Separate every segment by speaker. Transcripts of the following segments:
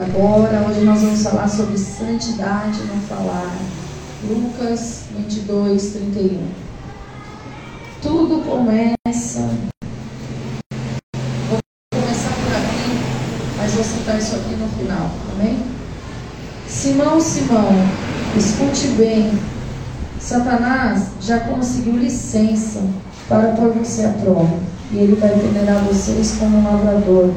Speaker 1: agora. Hoje nós vamos falar sobre santidade no falar. Lucas 22, 31. Tudo começa. Vou começar por aqui, mas vou citar isso aqui no final, amém? Simão, Simão, escute bem. Satanás já conseguiu licença para pôr você à prova. E ele vai peneirar vocês como um lavrador,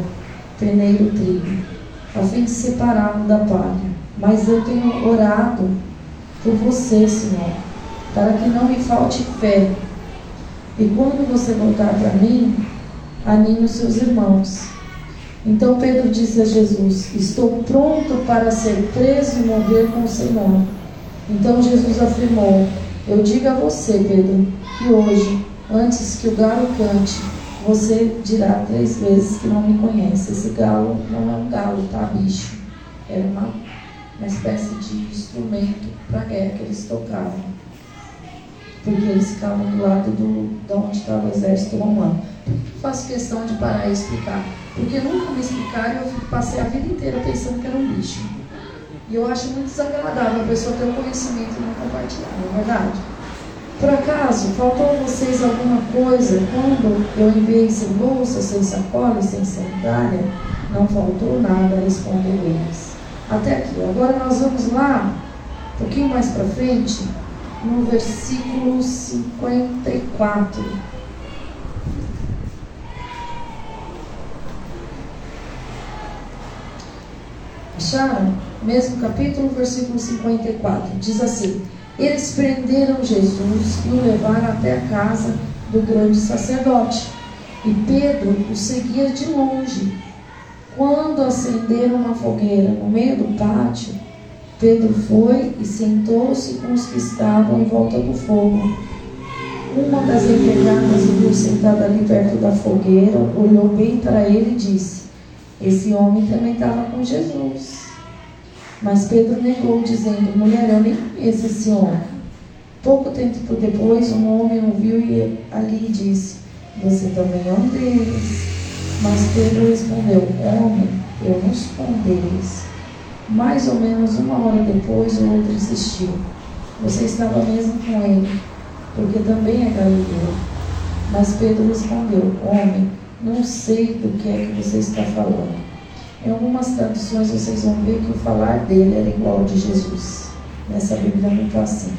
Speaker 1: peneira trigo, a fim de separá-lo da palha. Mas eu tenho orado por você, Senhor, para que não me falte fé. E quando você voltar para mim, anime os seus irmãos. Então Pedro disse a Jesus: Estou pronto para ser preso e morrer com o Senhor. Então Jesus afirmou: Eu digo a você, Pedro, que hoje, antes que o galo cante, você dirá três vezes que não me conhece. Esse galo não é um galo, tá, bicho? Era uma, uma espécie de instrumento para guerra que eles tocavam. Porque eles ficavam do lado do, de onde estava o exército romano. Eu faço questão de parar e explicar? Porque nunca me explicaram e eu passei a vida inteira pensando que era um bicho. E eu acho muito desagradável a pessoa ter o conhecimento e não compartilhar, não é verdade? Por acaso, faltou a vocês alguma coisa quando eu enviei sem bolsa, sem sacola e sem sandália? Não faltou nada, respondeu eles. Até aqui. Agora nós vamos lá, um pouquinho mais para frente, no versículo 54. Acharam? Mesmo capítulo, versículo 54. Diz assim: Eles prenderam Jesus e o levaram até a casa do grande sacerdote. E Pedro o seguia de longe. Quando acenderam uma fogueira no meio do pátio, Pedro foi e sentou-se com os que estavam em volta do fogo. Uma das empregadas o viu sentado ali perto da fogueira, olhou bem para ele e disse: Esse homem também estava com Jesus. Mas Pedro negou, dizendo: Mulher, eu nem conheço esse homem. Pouco tempo depois, um homem o viu e ali disse: Você também é um deles. Mas Pedro respondeu: Homem, eu não sou um deles. Mais ou menos uma hora depois, o outro insistiu: Você estava mesmo com ele, porque também é galileu. Mas Pedro respondeu: Homem, não sei do que é que você está falando. Em algumas traduções vocês vão ver que o falar dele era igual ao de Jesus. Nessa Bíblia não está assim.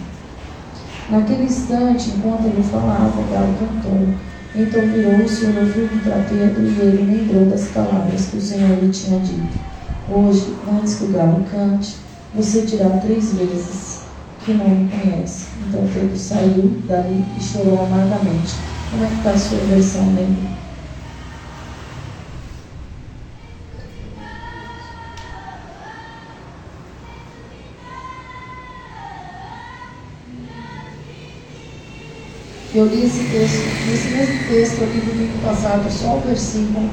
Speaker 1: Naquele instante, enquanto ele falava, o galo cantou. Então virou-se olhou firme para Pedro e ele lembrou das palavras que o Senhor lhe tinha dito. Hoje, antes que o galo cante, você dirá três vezes que não me conhece. Então Pedro saiu dali e chorou amargamente. Como é que está a sua versão, lembra? Eu li esse texto, nesse mesmo texto ali do domingo passado, só o versículo,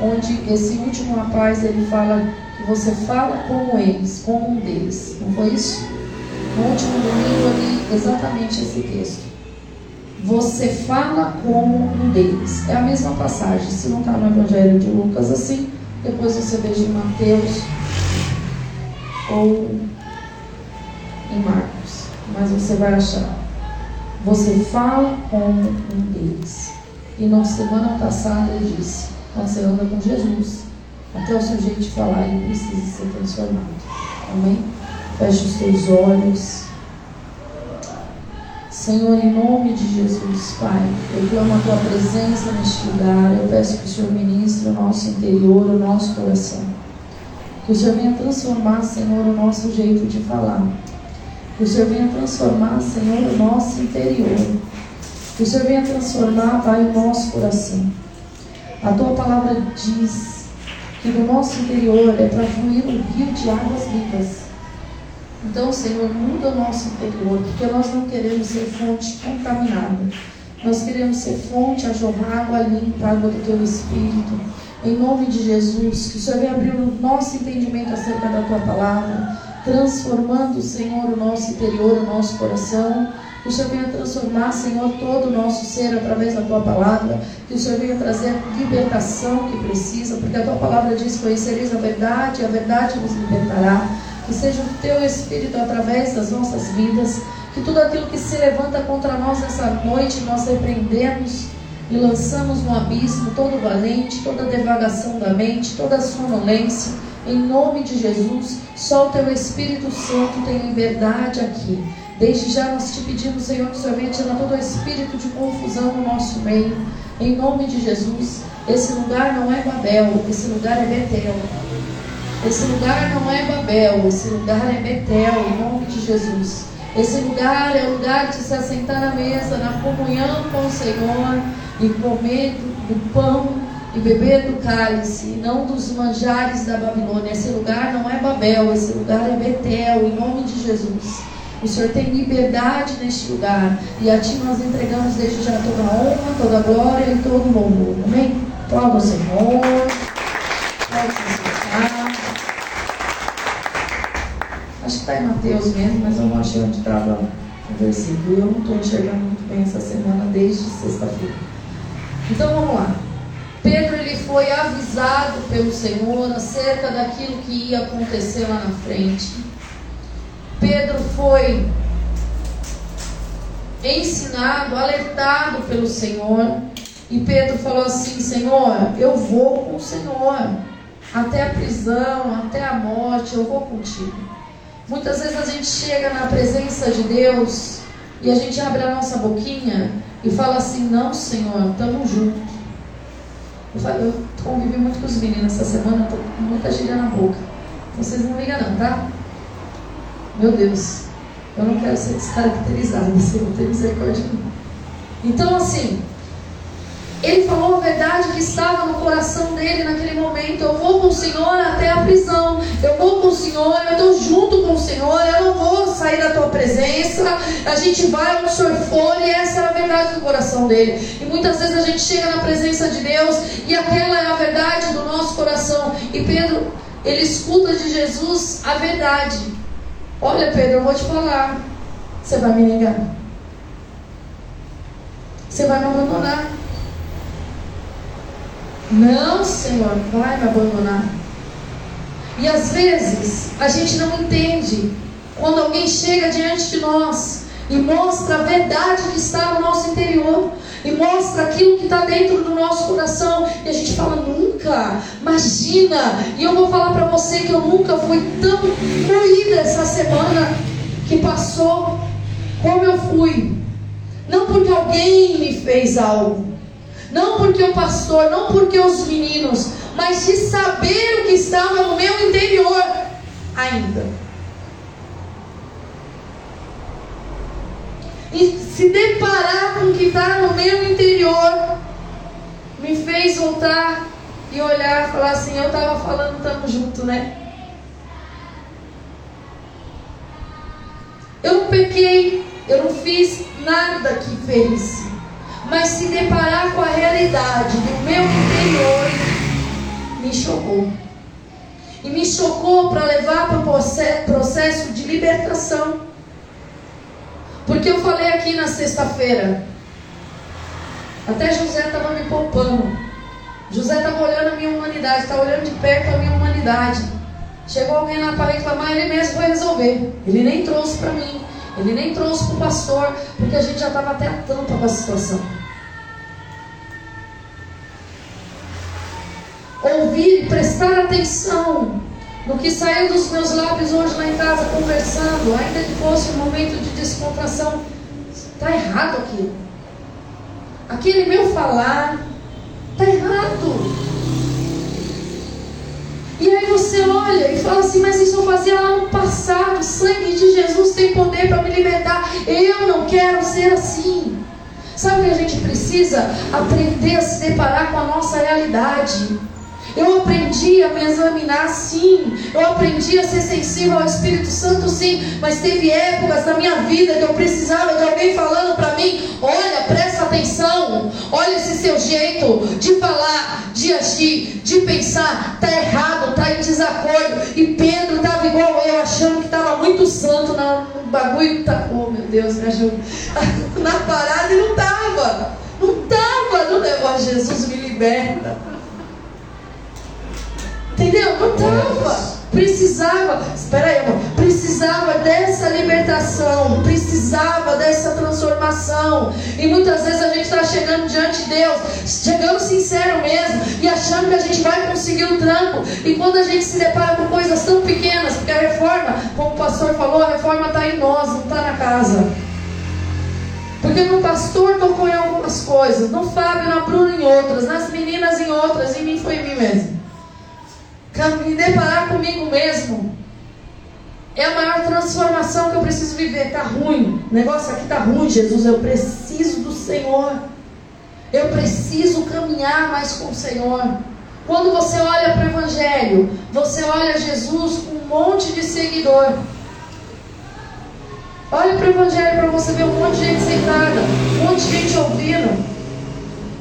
Speaker 1: onde esse último rapaz ele fala que você fala como eles, como um deles. Não foi isso? No último domingo eu li exatamente esse texto. Você fala como um deles. É a mesma passagem. Se não está no Evangelho de Lucas assim, depois você veja em Mateus ou em Marcos. Mas você vai achar. Você fala como um deles. E na semana passada eu disse, quando você anda com Jesus, até o seu jeito de falar, ele precisa ser transformado. Amém? Feche os teus olhos. Senhor, em nome de Jesus, Pai, eu clamo a tua presença neste lugar. Eu peço que o Senhor ministre o nosso interior, o nosso coração. Que o Senhor venha transformar, Senhor, o nosso jeito de falar. Que o Senhor venha transformar, Senhor, o nosso interior. Que o Senhor venha transformar, Pai, o nosso coração. A tua palavra diz que no nosso interior é para fluir um rio de águas vivas. Então, Senhor, muda o nosso interior, porque nós não queremos ser fonte contaminada. Nós queremos ser fonte a jorrar água limpa, água do teu Espírito. Em nome de Jesus, que o Senhor venha abrir o nosso entendimento acerca da tua palavra transformando, Senhor, o nosso interior, o nosso coração, Que o Senhor venha transformar, Senhor, todo o nosso ser através da tua palavra. Que o Senhor venha trazer a libertação que precisa, porque a tua palavra diz: Conhecereis a verdade, e a verdade nos libertará. Que seja o teu Espírito através das nossas vidas. Que tudo aquilo que se levanta contra nós nessa noite, nós repreendemos e lançamos no abismo todo valente, toda devagação da mente, toda sonolência. Em nome de Jesus, só o teu Espírito Santo tem liberdade aqui. Desde já nós te pedimos, Senhor, que o Senhor venha todo o espírito de confusão no nosso meio. Em nome de Jesus, esse lugar não é Babel, esse lugar é Betel. Esse lugar não é Babel, esse lugar é Betel, em nome de Jesus. Esse lugar é o lugar de se assentar na mesa, na comunhão com o Senhor e comer do pão e beber do cálice, e não dos manjares da Babilônia. Esse lugar não é Babel, esse lugar é Betel, em nome de Jesus. O Senhor tem liberdade neste lugar. E a Ti nós entregamos desde já toda a honra, toda a glória e todo o louvor. Amém? Aplauda o Senhor. Acho que está em Mateus mesmo, mas eu não achei onde estava o versículo. Eu não estou enxergando muito bem essa semana desde sexta-feira. Então vamos lá. Pedro ele foi avisado pelo Senhor acerca daquilo que ia acontecer lá na frente. Pedro foi ensinado, alertado pelo Senhor. E Pedro falou assim: Senhor, eu vou com o Senhor. Até a prisão, até a morte, eu vou contigo. Muitas vezes a gente chega na presença de Deus e a gente abre a nossa boquinha e fala assim: Não, Senhor, estamos juntos. Eu, convivi muito com os meninos essa semana, estou com muita gíria na boca. Vocês não ligam, não, tá? Meu Deus, eu não quero ser descaracterizado, Senhor, tem misericórdia de. Então, assim, ele falou a verdade que estava no coração dele naquele momento. Eu vou com o Senhor até a prisão. Eu vou com o Senhor, eu estou junto com o Senhor. Eu não vou sair da tua presença. A gente vai onde o Senhor for. E essa era a verdade do coração dele. E muitas vezes a gente chega na presença de Deus e aquela é a verdade do nosso coração. E Pedro, ele escuta de Jesus a verdade. Olha, Pedro, eu vou te falar. Você vai me negar. Você vai me abandonar. Não, Senhor, vai me abandonar. E às vezes a gente não entende quando alguém chega diante de nós e mostra a verdade que está no nosso interior e mostra aquilo que está dentro do nosso coração e a gente fala nunca, imagina. E eu vou falar para você que eu nunca fui tão moída essa semana que passou como eu fui. Não porque alguém me fez algo, não porque o pastor, não porque os meninos, mas de saber o que estava no meu interior ainda. e se deparar com o que está no meu interior, me fez voltar e olhar e falar assim: eu estava falando, estamos juntos, né? Eu não pequei, eu não fiz nada que fez, mas se deparar com a realidade do meu interior me chocou. E me chocou para levar para o processo de libertação. Porque eu falei aqui na sexta-feira. Até José estava me poupando. José estava olhando a minha humanidade, estava olhando de perto a minha humanidade. Chegou alguém e falou, mas ele mesmo vai resolver. Ele nem trouxe para mim. Ele nem trouxe para o pastor, porque a gente já estava até a tampa com a situação. Ouvir e prestar atenção no que saiu dos meus lábios hoje lá em casa conversando, ainda que fosse um momento de descontração, está errado aquilo. Aquele meu falar está errado. E aí você olha e fala assim, mas isso eu fazia lá no passado, o sangue de Jesus tem poder para me libertar. Eu não quero ser assim. Sabe o que a gente precisa? Aprender a se deparar com a nossa realidade. Eu aprendi a me examinar sim. Eu aprendi a ser sensível ao Espírito Santo sim. Mas teve épocas na minha vida que eu precisava de alguém falando para mim: olha, presta atenção. Olha esse seu jeito de falar, de agir, de pensar. Está errado, está em desacordo. E Pedro estava igual eu, achando que estava muito santo na, no bagulho. Tá, oh meu Deus, me ajuda. na parada e não estava. Não estava. Não, oh, Jesus me liberta. Entendeu? Não estava. Precisava, espera aí, amor, precisava dessa libertação, precisava dessa transformação. E muitas vezes a gente está chegando diante de Deus, chegando sincero mesmo, e achando que a gente vai conseguir o tranco. E quando a gente se depara com coisas tão pequenas, porque a reforma, como o pastor falou, a reforma está em nós, não está na casa. Porque no pastor tocou em algumas coisas, no Fábio, na Bruna em outras, nas meninas em outras, em mim foi em mim mesmo me deparar comigo mesmo. É a maior transformação que eu preciso viver. Está ruim. O negócio aqui está ruim, Jesus. Eu preciso do Senhor. Eu preciso caminhar mais com o Senhor. Quando você olha para o Evangelho, você olha Jesus com um monte de seguidor. Olha para o Evangelho para você ver um monte de gente sentada, um monte de gente ouvindo.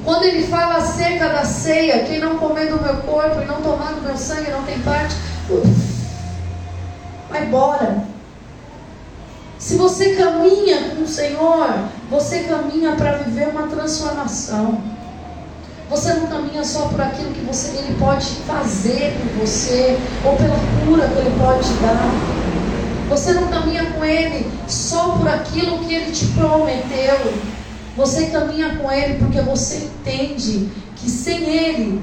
Speaker 1: Quando ele fala acerca da ceia, quem não comer do meu corpo e não tomar do meu sangue não tem parte, vai embora. Se você caminha com o Senhor, você caminha para viver uma transformação. Você não caminha só por aquilo que você, Ele pode fazer por você, ou pela cura que Ele pode dar. Você não caminha com Ele só por aquilo que Ele te prometeu. Você caminha com Ele porque você entende que sem Ele,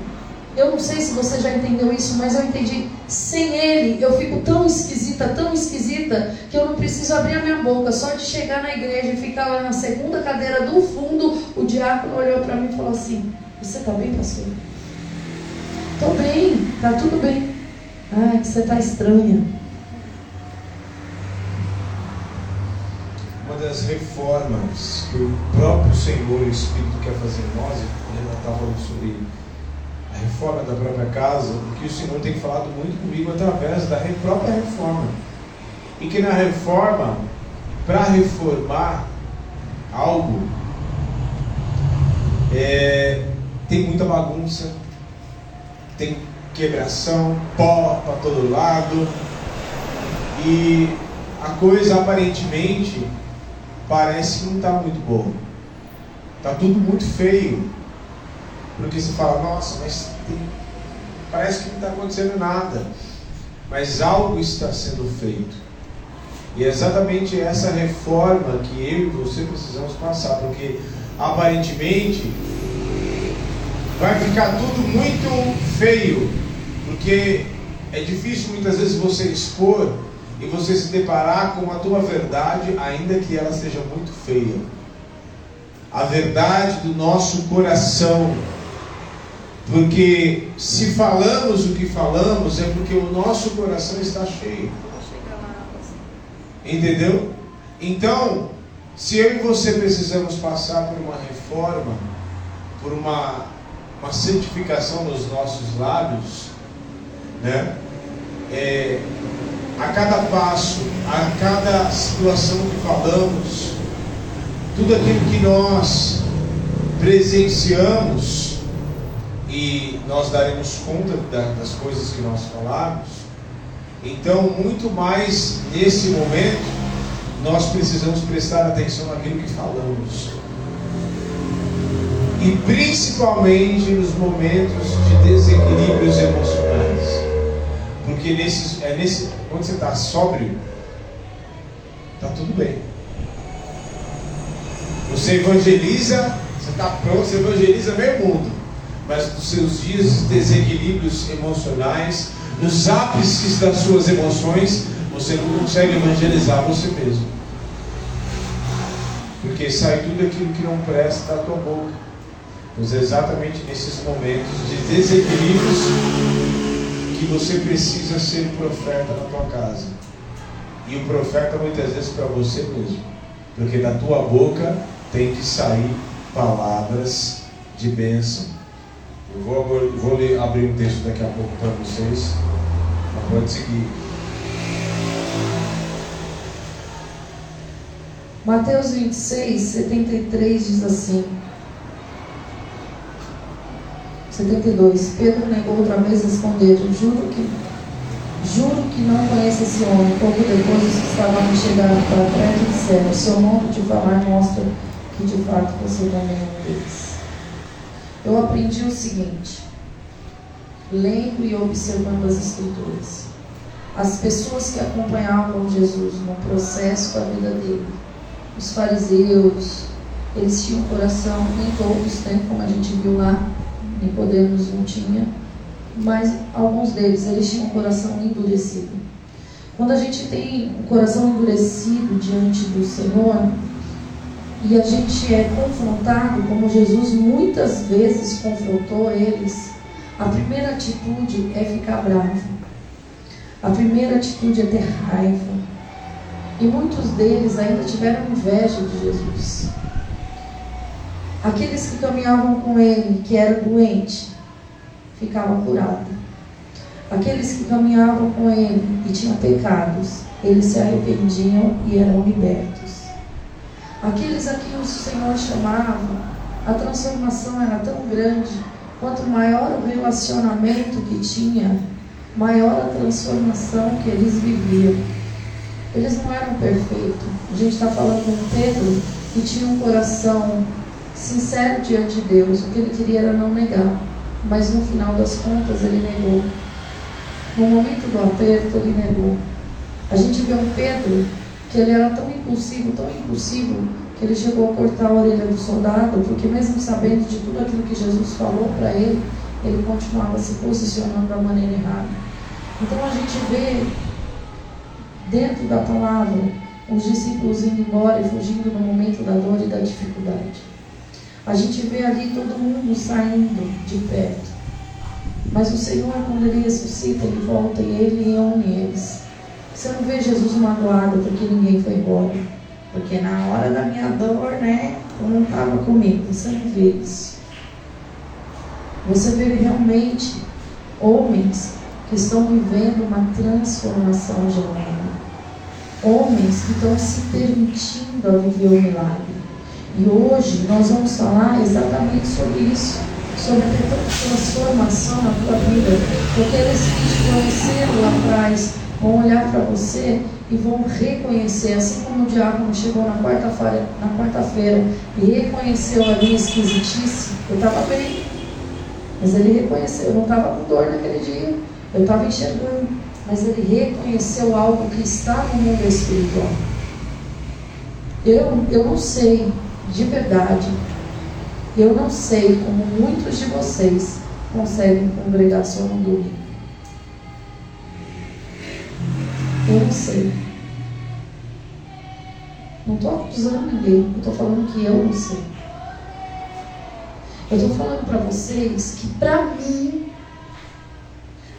Speaker 1: eu não sei se você já entendeu isso, mas eu entendi. Sem Ele, eu fico tão esquisita, tão esquisita, que eu não preciso abrir a minha boca. Só de chegar na igreja e ficar lá na segunda cadeira do fundo, o diácono olhou para mim e falou assim: Você está bem, pastor? Estou bem, está tudo bem. Ah, que você está estranha.
Speaker 2: Das reformas que o próprio Senhor e o Espírito quer fazer em nós, ele já está falando sobre a reforma da própria casa, que o Senhor tem falado muito comigo através da própria reforma. E que na reforma, para reformar algo, é, tem muita bagunça, tem quebração, pó para todo lado, e a coisa aparentemente parece que não está muito bom. Está tudo muito feio. Porque você fala, nossa, mas tem... parece que não está acontecendo nada. Mas algo está sendo feito. E é exatamente essa reforma que eu e você precisamos passar, porque aparentemente vai ficar tudo muito feio, porque é difícil muitas vezes você expor e você se deparar com a tua verdade, ainda que ela seja muito feia. A verdade do nosso coração. Porque se falamos o que falamos, é porque o nosso coração está cheio. Entendeu? Então, se eu e você precisamos passar por uma reforma, por uma, uma santificação nos nossos lábios, né? É, a cada passo, a cada situação que falamos, tudo aquilo que nós presenciamos e nós daremos conta das coisas que nós falamos. Então, muito mais nesse momento, nós precisamos prestar atenção naquilo que falamos. E principalmente nos momentos de desequilíbrios emocionais. Porque nesse, é nesse, quando você está sóbrio, está tudo bem. Você evangeliza, você está pronto, você evangeliza meio mundo. Mas nos seus dias de desequilíbrios emocionais, nos ápices das suas emoções, você não consegue evangelizar você mesmo. Porque sai tudo aquilo que não presta da tua boca. Pois é exatamente nesses momentos de desequilíbrios que você precisa ser profeta na tua casa. E o profeta muitas vezes para você mesmo. Porque da tua boca tem que sair palavras de bênção. Eu vou, vou ler, abrir um texto daqui a pouco para vocês. Mas pode seguir.
Speaker 1: Mateus 26, 73 diz assim. 72. Pedro negou outra vez respondendo: Juro que, Juro que não conheço esse homem. Pouco depois os que estavam me chegaram para perto disseram: Seu modo de falar mostra que de fato você também é um deles. Eu aprendi o seguinte, lendo e observando as Escrituras. As pessoas que acompanhavam Jesus no processo da vida dele, os fariseus, eles tinham um coração, nem todos né, como a gente viu lá, Nicodemos não tinha, mas alguns deles, eles tinham um coração endurecido. Quando a gente tem um coração endurecido diante do Senhor, e a gente é confrontado, como Jesus muitas vezes confrontou eles, a primeira atitude é ficar bravo. A primeira atitude é ter raiva. E muitos deles ainda tiveram inveja de Jesus. Aqueles que caminhavam com ele, que era doente, ficavam curados. Aqueles que caminhavam com ele e tinham pecados, eles se arrependiam e eram libertos. Aqueles a quem o Senhor chamava, a transformação era tão grande, quanto maior o relacionamento que tinha, maior a transformação que eles viviam. Eles não eram perfeitos. A gente está falando com Pedro que tinha um coração sincero diante de Deus. O que ele queria era não negar. Mas no final das contas ele negou. No momento do aperto ele negou. A gente vê um Pedro que ele era tão impulsivo, tão impulsivo, que ele chegou a cortar a orelha do soldado, porque mesmo sabendo de tudo aquilo que Jesus falou para ele, ele continuava se posicionando da maneira errada. Então a gente vê dentro da palavra os discípulos indo embora e fugindo no momento da dor e da dificuldade. A gente vê ali todo mundo saindo de perto. Mas o Senhor, quando Ele ressuscita, Ele volta e Ele reúne eles. Você não vê Jesus magoado porque ninguém foi embora. Porque na hora da minha dor, né, eu não estava comigo. Você não vê isso. Você vê realmente homens que estão vivendo uma transformação genuína. Homens que estão se permitindo a viver o milagre. E hoje nós vamos falar exatamente sobre isso, sobre a transformação na tua vida. Porque eles te conheceram lá atrás vão olhar para você e vão reconhecer, assim como o diácono chegou na quarta-feira quarta-feira e reconheceu a minha esquisitice, eu estava bem. Mas ele reconheceu, eu não estava com dor naquele dia, eu estava enxergando. Mas ele reconheceu algo que está no mundo espiritual. Eu, eu não sei de verdade, eu não sei como muitos de vocês conseguem congregar só no domingo. Eu não sei. Não estou acusando ninguém, eu estou falando que eu não sei. Eu estou falando para vocês que, para mim,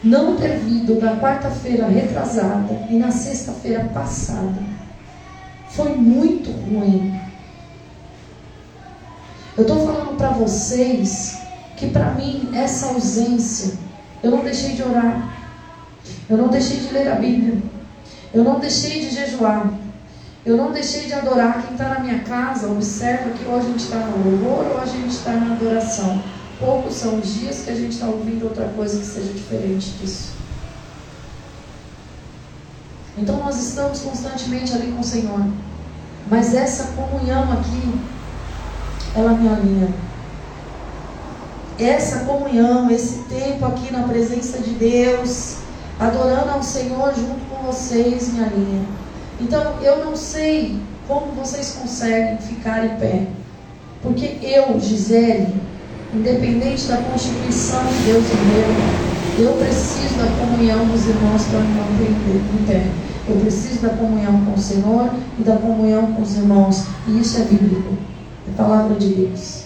Speaker 1: não ter vindo na quarta-feira retrasada e na sexta-feira passada foi muito ruim. Eu estou falando para vocês que para mim essa ausência, eu não deixei de orar, eu não deixei de ler a Bíblia, eu não deixei de jejuar, eu não deixei de adorar. Quem está na minha casa, observa que ou a gente está no louvor ou a gente está na adoração. Poucos são os dias que a gente está ouvindo outra coisa que seja diferente disso. Então nós estamos constantemente ali com o Senhor. Mas essa comunhão aqui, ela me alinha. Essa comunhão, esse tempo aqui na presença de Deus, adorando ao Senhor junto com vocês, me alinha. Então, eu não sei como vocês conseguem ficar em pé. Porque eu, Gisele, independente da constituição de Deus meu, eu preciso da comunhão dos irmãos para me manter em pé. Eu preciso da comunhão com o Senhor e da comunhão com os irmãos. E isso é bíblico. É palavra de Deus.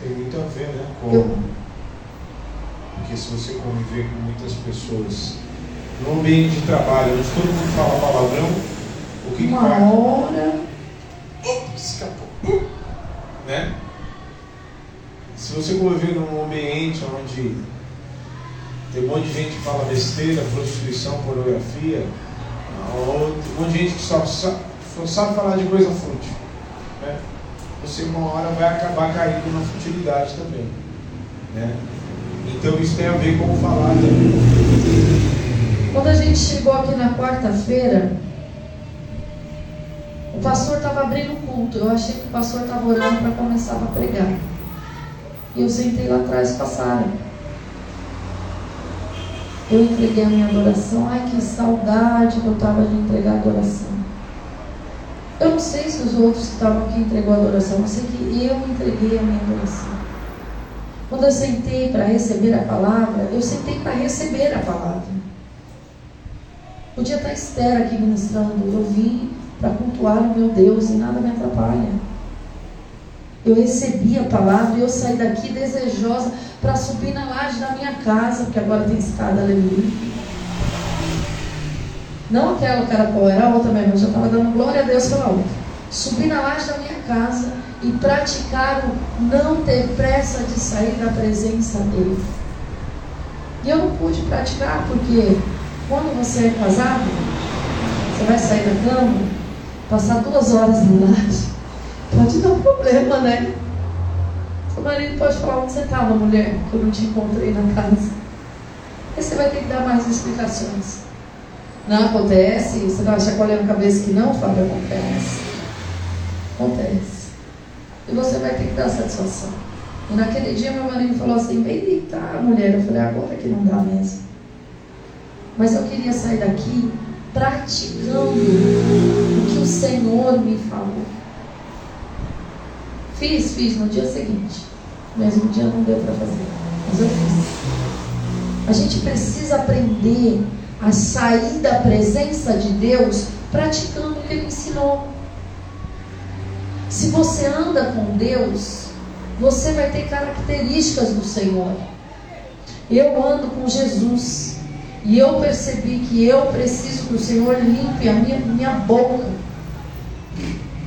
Speaker 2: Tem muito a ver, né? Com...
Speaker 1: Eu...
Speaker 2: Porque se você conviver com muitas pessoas no ambiente de trabalho, onde todo mundo fala palavrão, o que,
Speaker 1: Uma
Speaker 2: que vai?
Speaker 1: hora.
Speaker 2: Oh, escapou. Né? Se você conviver num ambiente onde tem um monte de gente que fala besteira, prostituição, pornografia, um monte de gente que só, só, só sabe falar de coisa fútil, né? Você uma hora vai acabar caindo na futilidade também. Né? Então isso tem a ver com falar também.
Speaker 1: Quando a gente chegou aqui na quarta-feira, o pastor estava abrindo o culto. Eu achei que o pastor estava orando para começar a pregar. E eu sentei lá atrás com. Eu entreguei a minha adoração. Ai, que saudade que eu estava de entregar a adoração. Eu não sei se os outros que estavam aqui entregou a adoração. Eu sei que eu entreguei a minha adoração. Quando eu sentei para receber a palavra, eu sentei para receber a palavra. Podia estar Esther aqui ministrando. Eu vim para cultuar o meu Deus e nada me atrapalha. Eu recebi a palavra e eu saí daqui desejosa para subir na laje da minha casa, porque agora tem escada, aleluia. Não aquela qual era a outra mesmo, eu já estava dando glória a Deus pela outra. Subir na laje da minha casa e praticar o não ter pressa de sair da presença dele. E eu não pude praticar porque quando você é casado, você vai sair da cama, passar duas horas no laje, pode dar problema, né? Seu marido pode falar onde você estava, mulher, que eu não te encontrei na casa. Aí você vai ter que dar mais explicações. Não acontece, você vai chacoalhando a cabeça que não, Fábio, acontece. Acontece. E você vai ter que dar satisfação. E naquele dia meu marido falou assim, vem deitar, mulher. Eu falei, agora que não dá mesmo. Mas eu queria sair daqui praticando o que o Senhor me falou. Fiz, fiz no dia seguinte. Mesmo dia não deu para fazer, mas eu fiz. A gente precisa aprender a sair da presença de Deus praticando o que Ele ensinou. Se você anda com Deus, você vai ter características do Senhor. Eu ando com Jesus. E eu percebi que eu preciso que o Senhor limpe a minha, minha boca.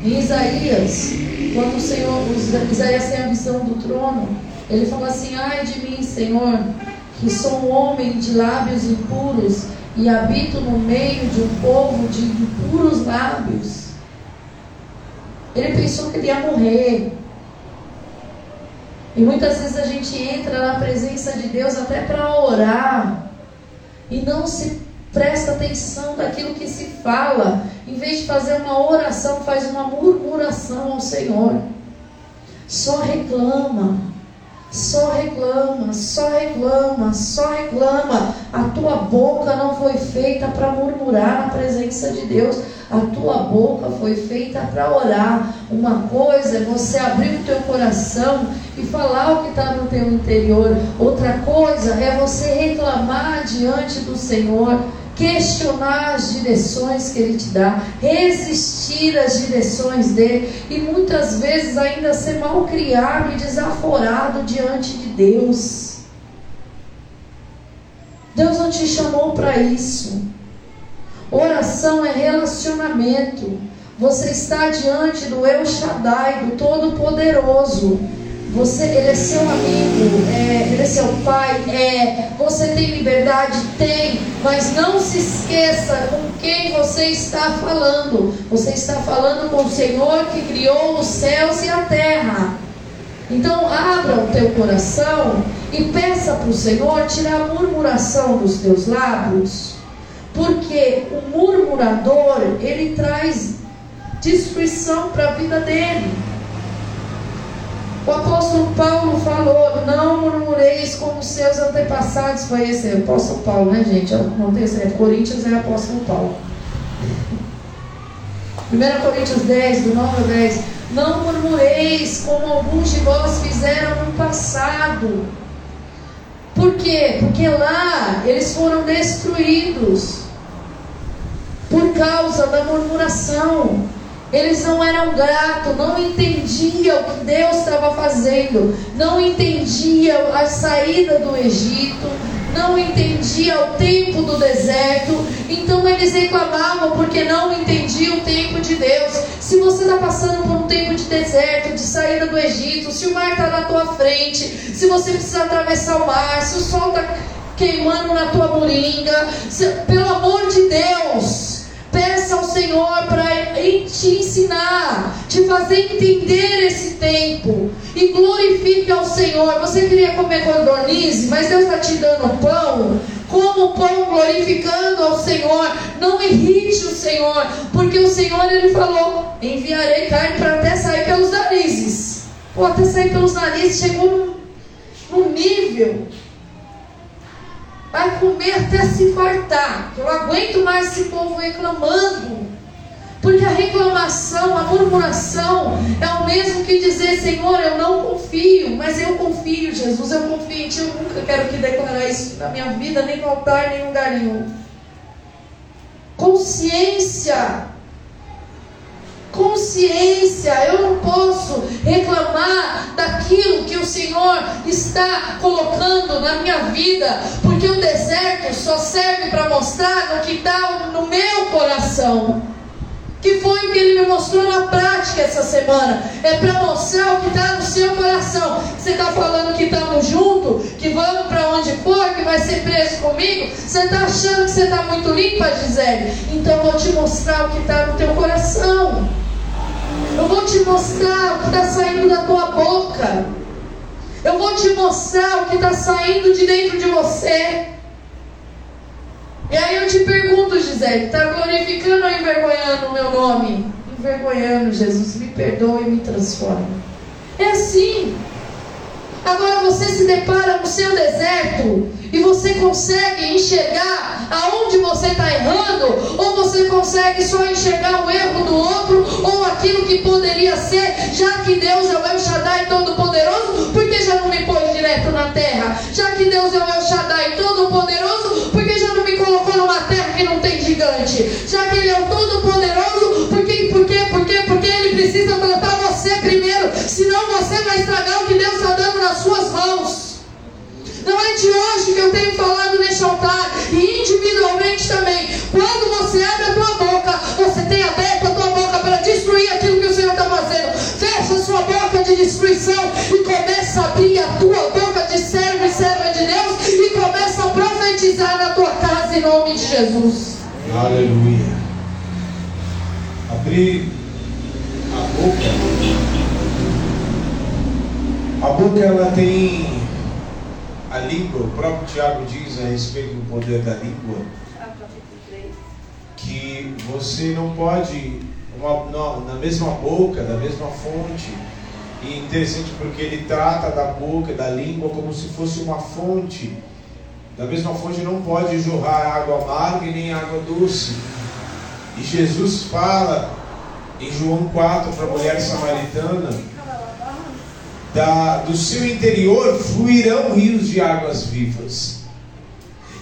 Speaker 1: Em Isaías, quando o Senhor, Isaías tem a visão do trono, ele fala assim: Ai de mim, Senhor, que sou um homem de lábios impuros e habito no meio de um povo de impuros lábios. Ele pensou que ele ia morrer. E muitas vezes a gente entra na presença de Deus até para orar e não se presta atenção daquilo que se fala. Em vez de fazer uma oração, faz uma murmuração ao Senhor. Só reclama, só reclama, só reclama, só reclama. A tua boca não foi feita para murmurar na presença de Deus. A tua boca foi feita para orar. Uma coisa é você abrir o teu coração e falar o que está no teu interior. Outra coisa é você reclamar diante do Senhor, questionar as direções que Ele te dá, resistir às direções dele e muitas vezes ainda ser mal criado e desaforado diante de Deus. Deus não te chamou para isso. Oração é relacionamento. Você está diante do El Shaddai, do Todo-Poderoso. Você, ele é seu amigo, é, ele é seu pai, é, você tem liberdade? Tem, mas não se esqueça com quem você está falando. Você está falando com o Senhor que criou os céus e a terra. Então abra o teu coração e peça para o Senhor tirar a murmuração dos teus lábios porque o murmurador, ele traz destruição para a vida dele. O apóstolo Paulo falou: Não murmureis como seus antepassados. Foi esse apóstolo Paulo, né, gente? Eu não tenho certeza. Coríntios é apóstolo Paulo. 1 Coríntios 10, do 9 ao 10. Não murmureis como alguns de vós fizeram no passado. Por quê? Porque lá eles foram destruídos por causa da murmuração. Eles não eram gratos, não entendiam o que Deus estava fazendo, não entendiam a saída do Egito, não entendiam o tempo do deserto, então eles reclamavam porque não entendiam o tempo de Deus. Se você está passando por um tempo de deserto, de saída do Egito, se o mar está na tua frente, se você precisa atravessar o mar, se o sol está queimando na tua moringa, se, pelo amor de Deus Peça ao Senhor para te ensinar, te fazer entender esse tempo. E glorifique ao Senhor. Você queria comer codorniz, mas Deus está te dando pão. como pão glorificando ao Senhor. Não irrite o Senhor, porque o Senhor ele falou: enviarei carne para até sair pelos narizes. Pô, até sair pelos narizes chegou num, num nível. Vai comer até se fartar. Eu não aguento mais esse povo reclamando. Porque a reclamação, a murmuração é o mesmo que dizer, Senhor, eu não confio, mas eu confio, Jesus, eu confio em Ti, eu nunca quero que declarar isso na minha vida, nem no altar, nem em lugar. Consciência. Consciência, eu não posso reclamar daquilo que o Senhor está colocando na minha vida, porque o deserto só serve para mostrar o que está no meu coração que foi o que ele me mostrou na prática essa semana. É para mostrar o que está no seu coração. Você está falando que estamos juntos, que vamos para onde for, que vai ser preso comigo. Você está achando que você está muito limpa, Gisele? Então vou te mostrar o que está no teu coração. Eu vou te mostrar o que está saindo da tua boca. Eu vou te mostrar o que está saindo de dentro de você. E aí eu te pergunto, Gisele, está glorificando ou envergonhando o meu nome? Envergonhando, Jesus, me perdoe e me transforma. É assim. Agora você se depara no seu deserto e você consegue enxergar aonde você está errando, ou você consegue só enxergar o erro do outro, ou aquilo que poderia ser, já que Deus é o El Shaddai Todo-Poderoso, por que já não me pôs direto na terra? Já que Deus é o El Shaddai Todo-Poderoso, por que já numa terra que não tem gigante? Já que Ele é o Todo-Poderoso, por que, por quê, por quê, porque Ele precisa tratar você primeiro, senão você vai estragar o que Deus está dando nas suas mãos. Não é de hoje que eu tenho falado neste altar, e individualmente também. Quando você abre a tua boca, você tem aberto a tua boca para destruir aquilo que o Senhor está fazendo. Fecha a sua boca de destruição e começa a abrir a tua boca de servo e serva de Deus e começa a profetizar na tua casa em nome de Jesus.
Speaker 2: Aleluia. Abrir a boca. A boca ela tem a língua, o próprio Tiago diz a respeito do poder da língua, que você não pode, uma, na mesma boca, da mesma fonte, e interessante porque ele trata da boca, da língua, como se fosse uma fonte. Da mesma fonte não pode jorrar água amarga e nem água doce. E Jesus fala em João 4 para a mulher samaritana da, do seu interior fluirão rios de águas vivas.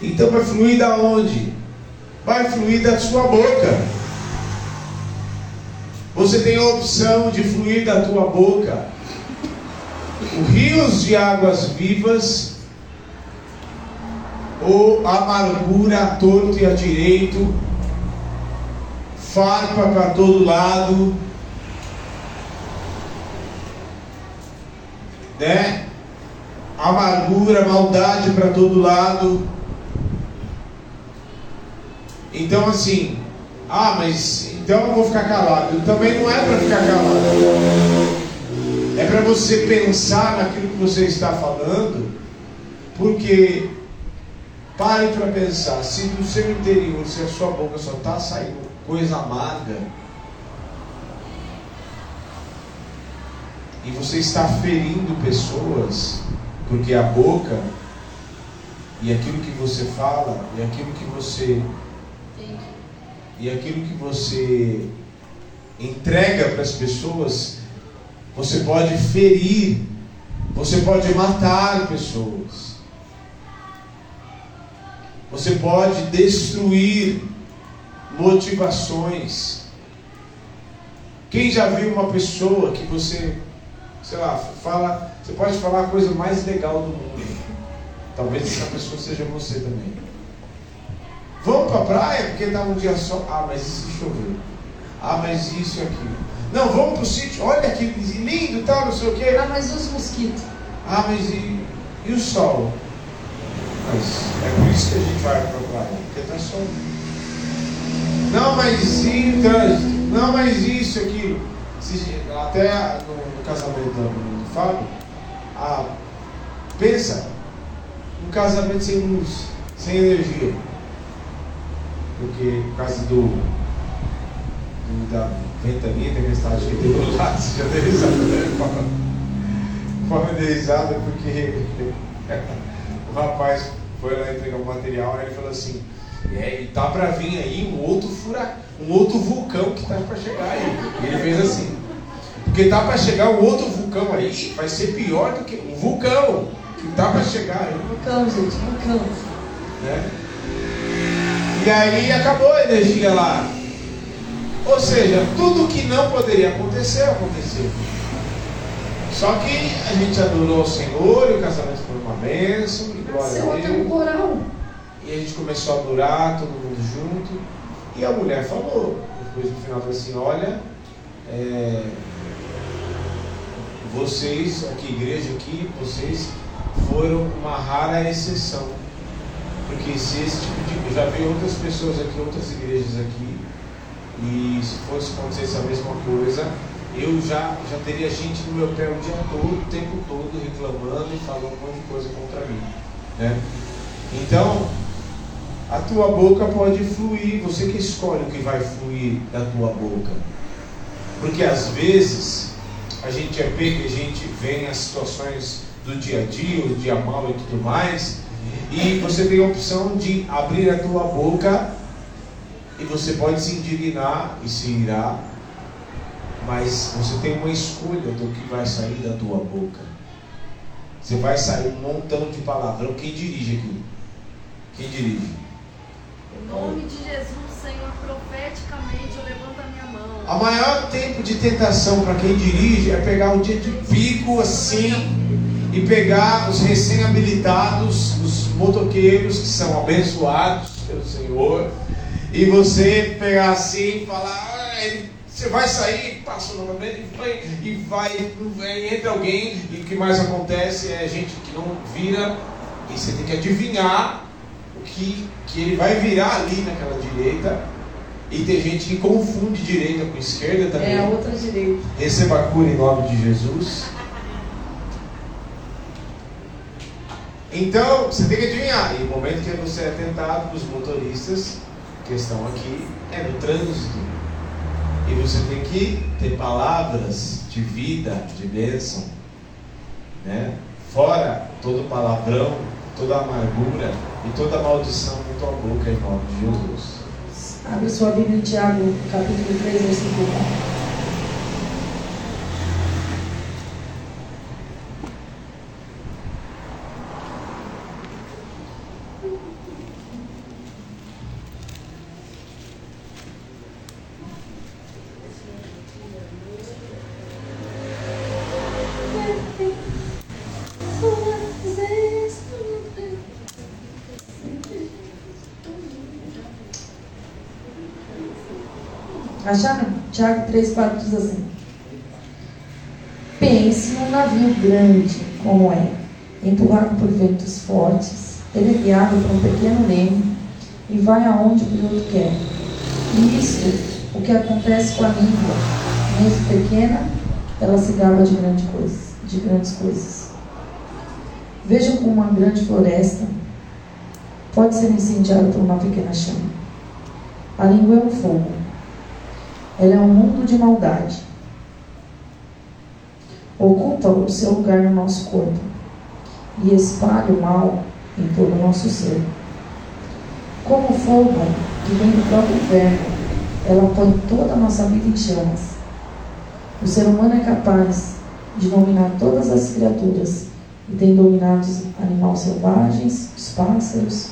Speaker 2: Então vai fluir da onde? Vai fluir da sua boca. Você tem a opção de fluir da tua boca. Rios de águas vivas ou amargura a torto e a direito, farpa para todo lado, né? Amargura, maldade para todo lado. Então assim, ah, mas então eu vou ficar calado. Também não é para ficar calado. É para você pensar naquilo que você está falando, porque pare para pensar, se do seu interior, se a sua boca só está saindo coisa amarga, e você está ferindo pessoas, porque a boca e aquilo que você fala e aquilo que você e aquilo que você entrega para as pessoas, você pode ferir, você pode matar pessoas. Você pode destruir motivações. Quem já viu uma pessoa que você sei lá, fala, você pode falar a coisa mais legal do mundo. Talvez essa pessoa seja você também. Vamos para a praia porque dá um dia só. Ah, mas isso choveu. Ah, mas isso e aquilo. Não, vamos para o sítio. Olha que lindo, tal, não sei o quê.
Speaker 1: Ah, mas os mosquitos?
Speaker 2: Ah, mas e, e o sol? Mas é por isso que a gente vai a praia, porque está sol. Não, mas o trânsito? Não, mas isso, aquilo. Até no casamento do Fábio, ah, pensa, um casamento sem luz, sem energia. Porque por causa do, do da ventania, tempestade que do lado, você já deu risada, né? Forma de risada porque o rapaz foi lá entregar o material, aí ele falou assim, é, e tá para vir aí um outro furacão, um outro vulcão que tá para chegar aí. E ele fez assim, porque tá para chegar um outro vulcão aí, vai ser pior do que um vulcão que tá para chegar aí.
Speaker 1: Vulcão, gente, vulcão.
Speaker 2: Né? E aí acabou a energia lá. Ou seja, tudo que não poderia acontecer, aconteceu. Só que a gente adorou o Senhor e o casamento foi uma bênção. E glória a
Speaker 1: um
Speaker 2: Deus.
Speaker 1: coral.
Speaker 2: E a gente começou a adorar, todo mundo junto. E a mulher falou, depois no final falou assim, olha, é, vocês, aqui, igreja aqui, vocês foram uma rara exceção. Porque se esse tipo de. Eu já vi outras pessoas aqui, outras igrejas aqui, e se fosse acontecer a mesma coisa, eu já, já teria gente no meu pé o dia todo, o tempo todo, reclamando e falando um monte de coisa contra mim. Né? Então, a tua boca pode fluir, você que escolhe o que vai fluir da tua boca. Porque às vezes a gente é pego, a gente vem as situações do dia a dia, o dia mal e tudo mais, e você tem a opção de abrir a tua boca e você pode se indignar e se irar, mas você tem uma escolha do que vai sair da tua boca. Você vai sair um montão de palavrão. Quem dirige aqui? Quem dirige?
Speaker 3: Em nome de Jesus, Senhor, profeticamente eu levanto a minha mão.
Speaker 2: A maior tempo de tentação para quem dirige é pegar um dia de pico assim e pegar os recém-habilitados, os motoqueiros que são abençoados pelo Senhor, e você pegar assim e falar, "Ah, ele- você vai sair, passa dele, e vai, e entra alguém, e o que mais acontece é gente que não vira, e você tem que adivinhar o que, que ele vai virar ali naquela direita. E tem gente que confunde direita com esquerda também.
Speaker 1: É a outra direita.
Speaker 2: Receba a cura em nome de Jesus. Então, você tem que adivinhar. E o momento que você é tentado dos motoristas que estão aqui é no trânsito. E você tem que ter palavras de vida, de bênção. Né? Fora todo palavrão, toda amargura e toda maldição na tua boca em nome de Jesus.
Speaker 1: Abre sua Bíblia em Tiago, capítulo 3, versículo 4. Acharam? Tiago 3, 4 diz assim: Pense num navio grande como é, empurrado por ventos fortes, ele é guiado por um pequeno remo e vai aonde o piloto quer. E isso, o que acontece com a língua, mesmo pequena, ela se gaba de, grande coisa, de grandes coisas. Vejam como uma grande floresta pode ser incendiada por uma pequena chama. A língua é um fogo. Ela é um mundo de maldade. Ocupa o seu lugar no nosso corpo e espalha o mal em todo o nosso ser. Como fogo que vem do próprio inferno, ela põe toda a nossa vida em chamas. O ser humano é capaz de dominar todas as criaturas e tem dominado os animais selvagens, os pássaros,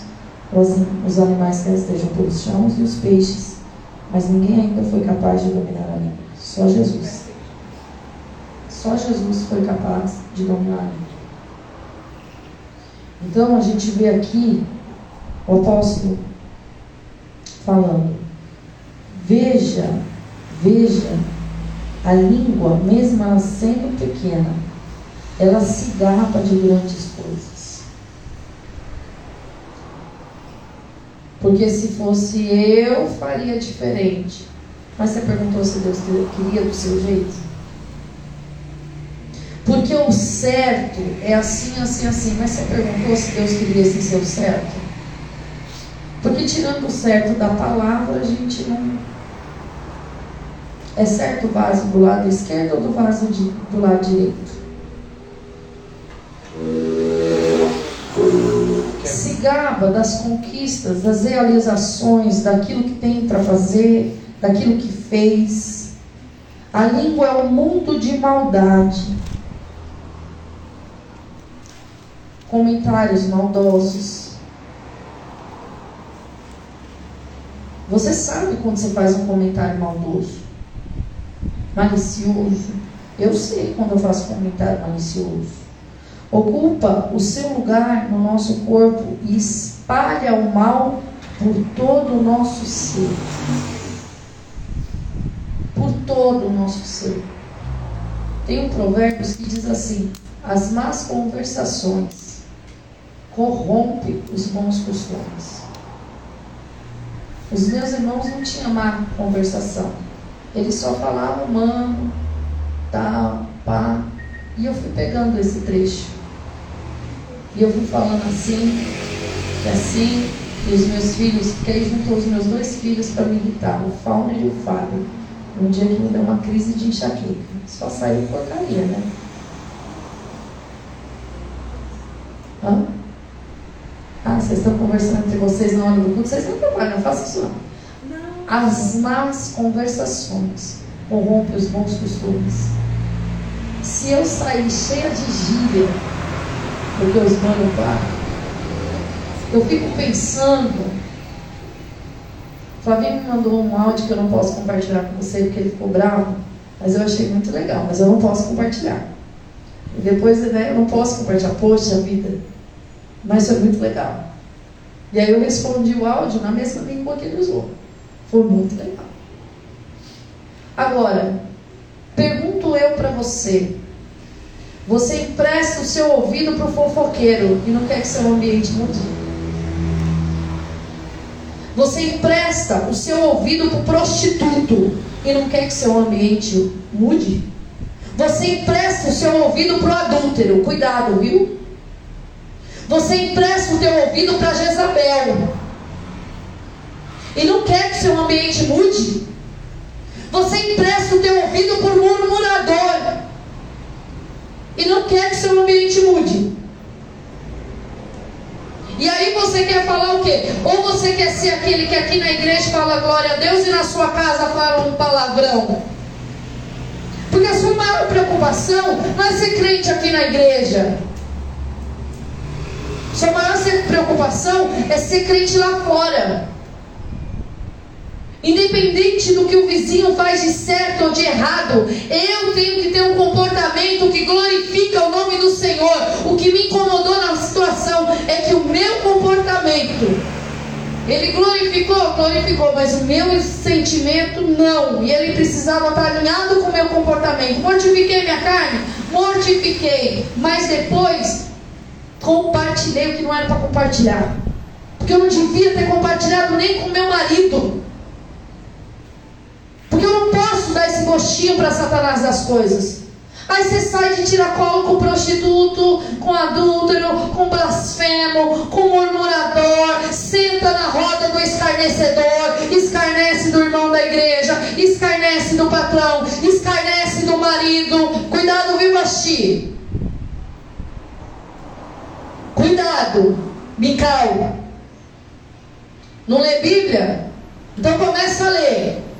Speaker 1: os, animais que rastejam pelos chãos e os peixes mas ninguém ainda foi capaz de dominar a língua. Só Jesus. Só Jesus foi capaz de dominar a língua. Então a gente vê aqui o apóstolo falando: veja, veja, a língua, mesmo ela sendo pequena, ela se gaba de grandes coisas. Porque se fosse eu, faria diferente. Mas você perguntou se Deus queria do seu jeito? Porque o certo é assim, assim, assim. Mas você perguntou se Deus queria esse seu certo? Porque tirando o certo da palavra, a gente não. É certo o vaso do lado esquerdo ou do vaso de, do lado direito? Das conquistas, das realizações, daquilo que tem para fazer, daquilo que fez. A língua é um mundo de maldade. Comentários maldosos. Você sabe quando você faz um comentário maldoso, malicioso. Eu sei quando eu faço comentário malicioso. Ocupa o seu lugar no nosso corpo e espalha o mal por todo o nosso ser. Por todo o nosso ser. Tem um provérbio que diz assim: as más conversações corrompem os bons costumes. Os meus irmãos não tinham má conversação. Eles só falavam mano, tal, pá. E eu fui pegando esse trecho. E eu fui falando assim, que assim, e os meus filhos, porque aí juntou os meus dois filhos para me irritar, o Fauner e o Fábio. Um dia que me deu uma crise de enxaqueca. Só saiu porcaria, né? Hã? Ah, vocês estão conversando entre vocês na hora do culto, vocês não trabalham, não façam isso não. As más conversações corrompem os bons costumes. Se eu sair cheia de gíria, porque os mano falam, eu fico pensando. Flavinho me mandou um áudio que eu não posso compartilhar com você porque ele ficou bravo, mas eu achei muito legal, mas eu não posso compartilhar. E depois né, eu não posso compartilhar, poxa vida, mas foi muito legal. E aí eu respondi o áudio na mesma língua que ele usou. Foi muito legal. Agora, pergunto eu para você. Você empresta o seu ouvido para o fofoqueiro e não quer que seu ambiente mude? Você empresta o seu ouvido para o prostituto e não quer que seu ambiente mude? Você empresta o seu ouvido para o adúltero, cuidado, viu? Você empresta o teu ouvido para Jezabel. E não quer que seu ambiente mude. Você empresta o teu ouvido por murmurador. E não quer que seu ambiente mude. E aí você quer falar o quê? Ou você quer ser aquele que aqui na igreja fala glória a Deus e na sua casa fala um palavrão? Porque a sua maior preocupação não é ser crente aqui na igreja. Sua maior preocupação é ser crente lá fora. Independente do que o vizinho faz de certo ou de errado, eu tenho que ter um comportamento que glorifica o nome do Senhor. O que me incomodou na situação é que o meu comportamento, ele glorificou, glorificou, mas o meu sentimento não. E ele precisava estar alinhado com o meu comportamento. Mortifiquei minha carne? Mortifiquei. Mas depois compartilhei o que não era para compartilhar. Porque eu não devia ter compartilhado nem com meu marido. Não posso dar esse gostinho para Satanás das coisas. Aí você sai de tiracolo com prostituto, com adúltero, com blasfemo, com murmurador, senta na roda do escarnecedor, escarnece do irmão da igreja, escarnece do patrão, escarnece do marido. Cuidado, viu, Basti? Cuidado, Mical. Não lê Bíblia? Então começa a ler.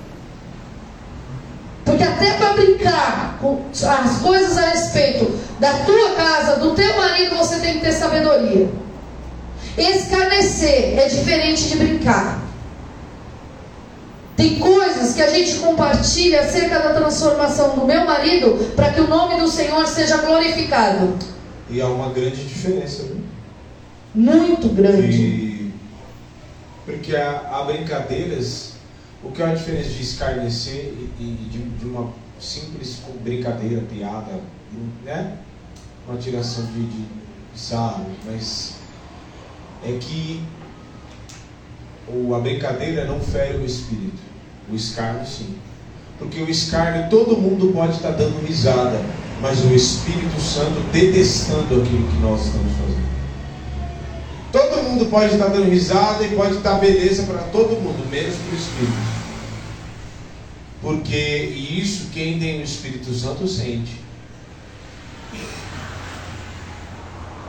Speaker 1: Até para brincar com as coisas a respeito da tua casa, do teu marido, você tem que ter sabedoria. Escarnecer é diferente de brincar. Tem coisas que a gente compartilha acerca da transformação do meu marido para que o nome do Senhor seja glorificado.
Speaker 2: E há uma grande diferença, viu?
Speaker 1: Muito grande.
Speaker 2: E... Porque há, há brincadeiras o que é a diferença de escarnecer e, de, de, uma simples brincadeira, piada, né? Uma tiração de, de, sarro, mas é que o, a brincadeira não fere o espírito, o escárnio sim. Porque o escárnio todo mundo pode estar dando risada, mas o Espírito Santo detestando aquilo que nós estamos fazendo. Todo mundo pode estar dando risada e pode dar beleza para todo mundo, menos para o Espírito. Porque isso quem tem o Espírito Santo sente.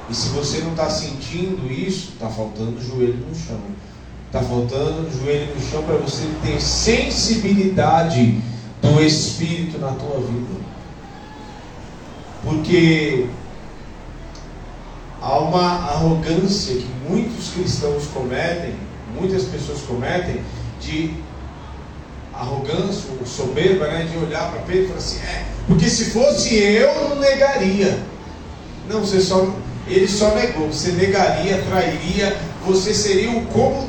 Speaker 2: E se você não está sentindo isso, está faltando joelho no chão. Está faltando joelho no chão para você ter sensibilidade do Espírito na tua vida. Porque há uma arrogância que muitos cristãos cometem, muitas pessoas cometem, de arrogância ou soberba, né, de olhar para Pedro e falar assim, é, porque se fosse eu, não negaria. Não, você só, ele só negou, você negaria, trairia, você seria o como,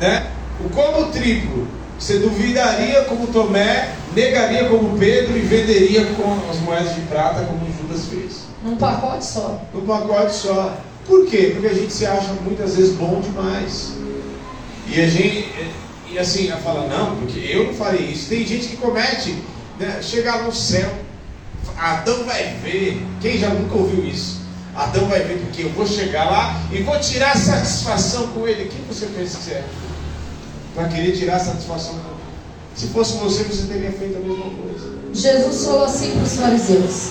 Speaker 2: né, o como triplo. Você duvidaria como Tomé, negaria como Pedro e venderia com as moedas de prata como Judas fez.
Speaker 1: Num pacote só.
Speaker 2: Num pacote só. Por quê? Porque a gente se acha muitas vezes bom demais. E a gente, e assim, ela fala, não, porque eu não farei isso. Tem gente que comete, né, chegar no céu, Adão vai ver. Quem já nunca ouviu isso? Adão vai ver porque eu vou chegar lá e vou tirar satisfação com ele. Quem você pensa que é? Para querer tirar satisfação com ele. Se fosse você, você teria feito a mesma coisa.
Speaker 1: Jesus falou assim para os fariseus,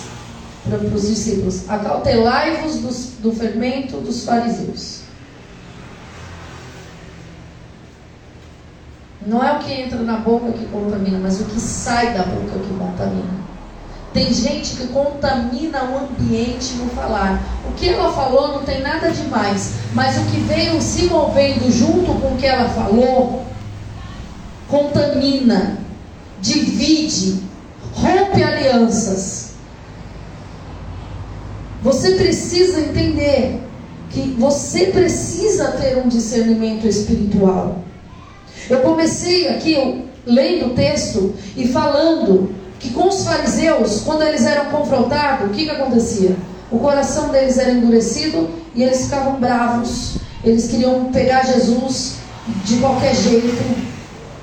Speaker 1: para os discípulos: Acautelai-vos do fermento dos fariseus. Não é o que entra na boca que contamina, mas o que sai da boca que contamina. Tem gente que contamina o ambiente no falar. O que ela falou não tem nada demais, mas o que veio se movendo junto com o que ela falou contamina, divide, rompe alianças. Você precisa entender que você precisa ter um discernimento espiritual. Eu comecei aqui lendo o texto e falando que com os fariseus, quando eles eram confrontados, o que, que acontecia? O coração deles era endurecido e eles ficavam bravos. Eles queriam pegar Jesus de qualquer jeito.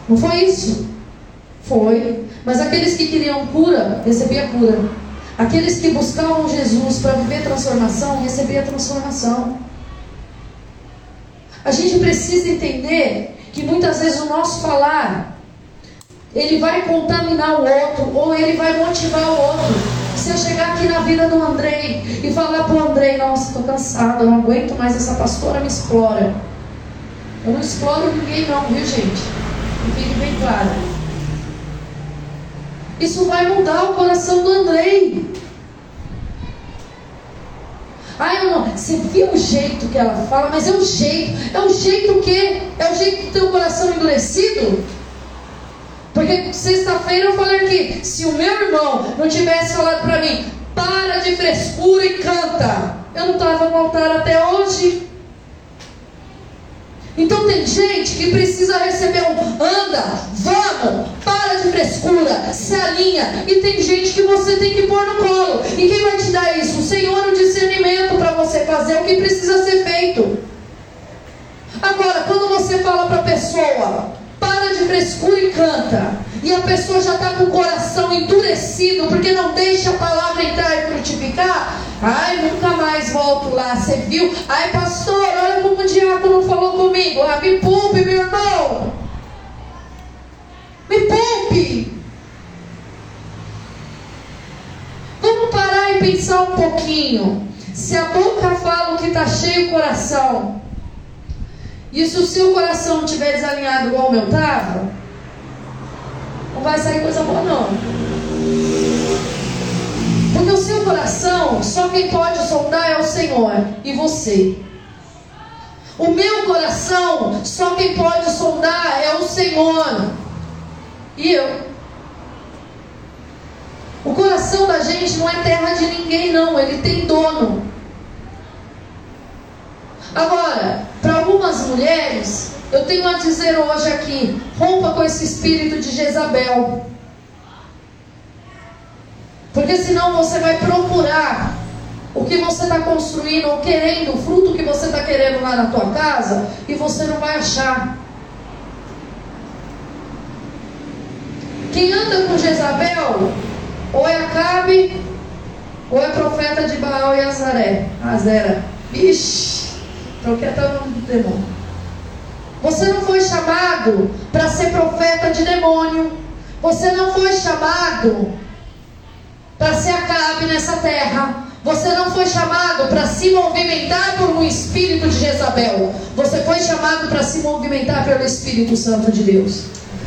Speaker 1: Não foi isso? Foi. Mas aqueles que queriam cura, recebia cura. Aqueles que buscavam Jesus para viver transformação, recebia transformação. A gente precisa entender que muitas vezes o nosso falar ele vai contaminar o outro ou ele vai motivar o outro. Se eu chegar aqui na vida do Andrei e falar para o Andrei, nossa, estou cansado, eu não aguento mais, essa pastora me explora. Eu não exploro ninguém não, viu gente? Que fique bem claro. Isso vai mudar o coração do Andrei. Ai, eu não. Você viu o jeito que ela fala, mas é o jeito. É o jeito o quê? É o jeito do teu coração endurecido? Porque sexta-feira eu falei aqui: se o meu irmão não tivesse falado para mim, para de frescura e canta, eu não estava no altar até hoje. Então tem gente que precisa receber um anda, vamos, para de frescura, se alinha. E tem gente que você tem que pôr no colo. E quem vai te dar isso? O Senhor, o discernimento para você fazer o que precisa ser feito. Agora, quando você fala para a pessoa, de frescura e canta. E a pessoa já está com o coração endurecido, porque não deixa a palavra entrar e frutificar. Ai, nunca mais volto lá. Você viu? Ai, pastor, olha como o diácono falou comigo. Ah, me poupe, meu irmão. Me poupe. Vamos parar e pensar um pouquinho. Se a boca fala o que está cheio o coração, e se o seu coração estiver desalinhado igual o meu estava, não vai sair coisa boa não. Porque o seu coração, só quem pode sondar é o Senhor e você. O meu coração, só quem pode sondar é o Senhor e eu. O coração da gente não é terra de ninguém, não, ele tem dono. Agora, para algumas mulheres, eu tenho a dizer hoje aqui: rompa com esse espírito de Jezabel. Porque senão você vai procurar o que você está construindo ou querendo, o fruto que você está querendo lá na tua casa, e você não vai achar. Quem anda com Jezabel, ou é Acabe, ou é profeta de Baal e Azaré. Azera. Ixi. Troquei até o nome do demônio. Você não foi chamado para ser profeta de demônio. Você não foi chamado para ser Acabe nessa terra. Você não foi chamado para se movimentar por um espírito de Jezabel. Você foi chamado para se movimentar pelo Espírito Santo de Deus.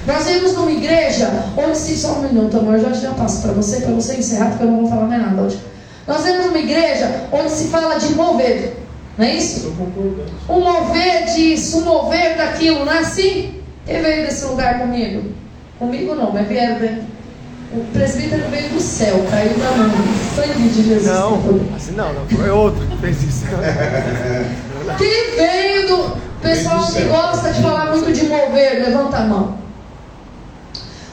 Speaker 1: Nós vemos numa igreja onde se só um minuto, amor, já já passo para você, para você encerrar, porque eu não vou falar mais nada hoje. Nós vemos numa igreja onde se fala de mover, não é isso? Um mover disso, um mover daquilo, não é assim? Quem veio desse lugar comigo? Comigo não, mas vieram bem. O presbítero veio do céu, caiu na mão. Sangue de Jesus.
Speaker 4: Não, assim não, não. Foi outro que fez isso.
Speaker 1: Quem veio do. Pessoal que gosta de falar muito de mover, levanta a mão.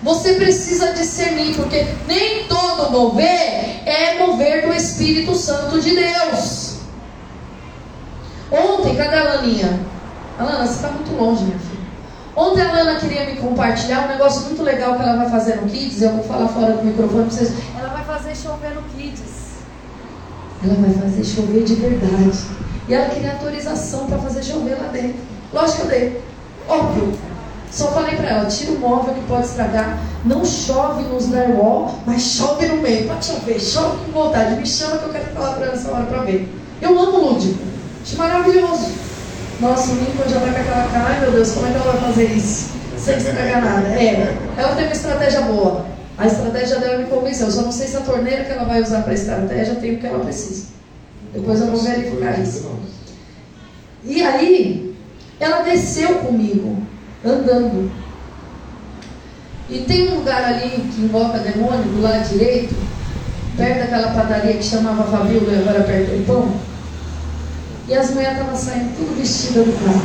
Speaker 1: Você precisa discernir, porque nem todo mover é mover do Espírito Santo de Deus. Ontem, cadê a Laninha? Alana, você está muito longe, minha filha. Ontem a Lana queria me compartilhar um negócio muito legal que ela vai fazer no Kids. Eu vou falar fora do microfone para vocês.
Speaker 3: Ela vai fazer chover no Kids.
Speaker 1: Ela vai fazer chover de verdade. E ela queria autorização para fazer chover lá dentro. Lógico que eu dei. Óbvio. Só falei para ela, tira o móvel que pode estragar. Não chove nos drywall, mas chove no meio. Pode chover, chove com vontade. Me chama que eu quero falar para ela essa hora para ver. Eu amo Lúdico. Acho maravilhoso. Nossa, o Lincoln já vai com aquela cara, ai meu Deus, como é que ela vai fazer isso? Sem estragar nada. É, ela tem uma estratégia boa. A estratégia dela me convenceu. Eu só não sei se a torneira que ela vai usar para estratégia tem o que ela precisa. Depois eu vou verificar isso. E aí, ela desceu comigo andando. E tem um lugar ali que invoca demônio do lado direito, perto daquela padaria que chamava Fabíola e agora perto do pão. E as mulheres estavam saindo tudo vestidas do carro.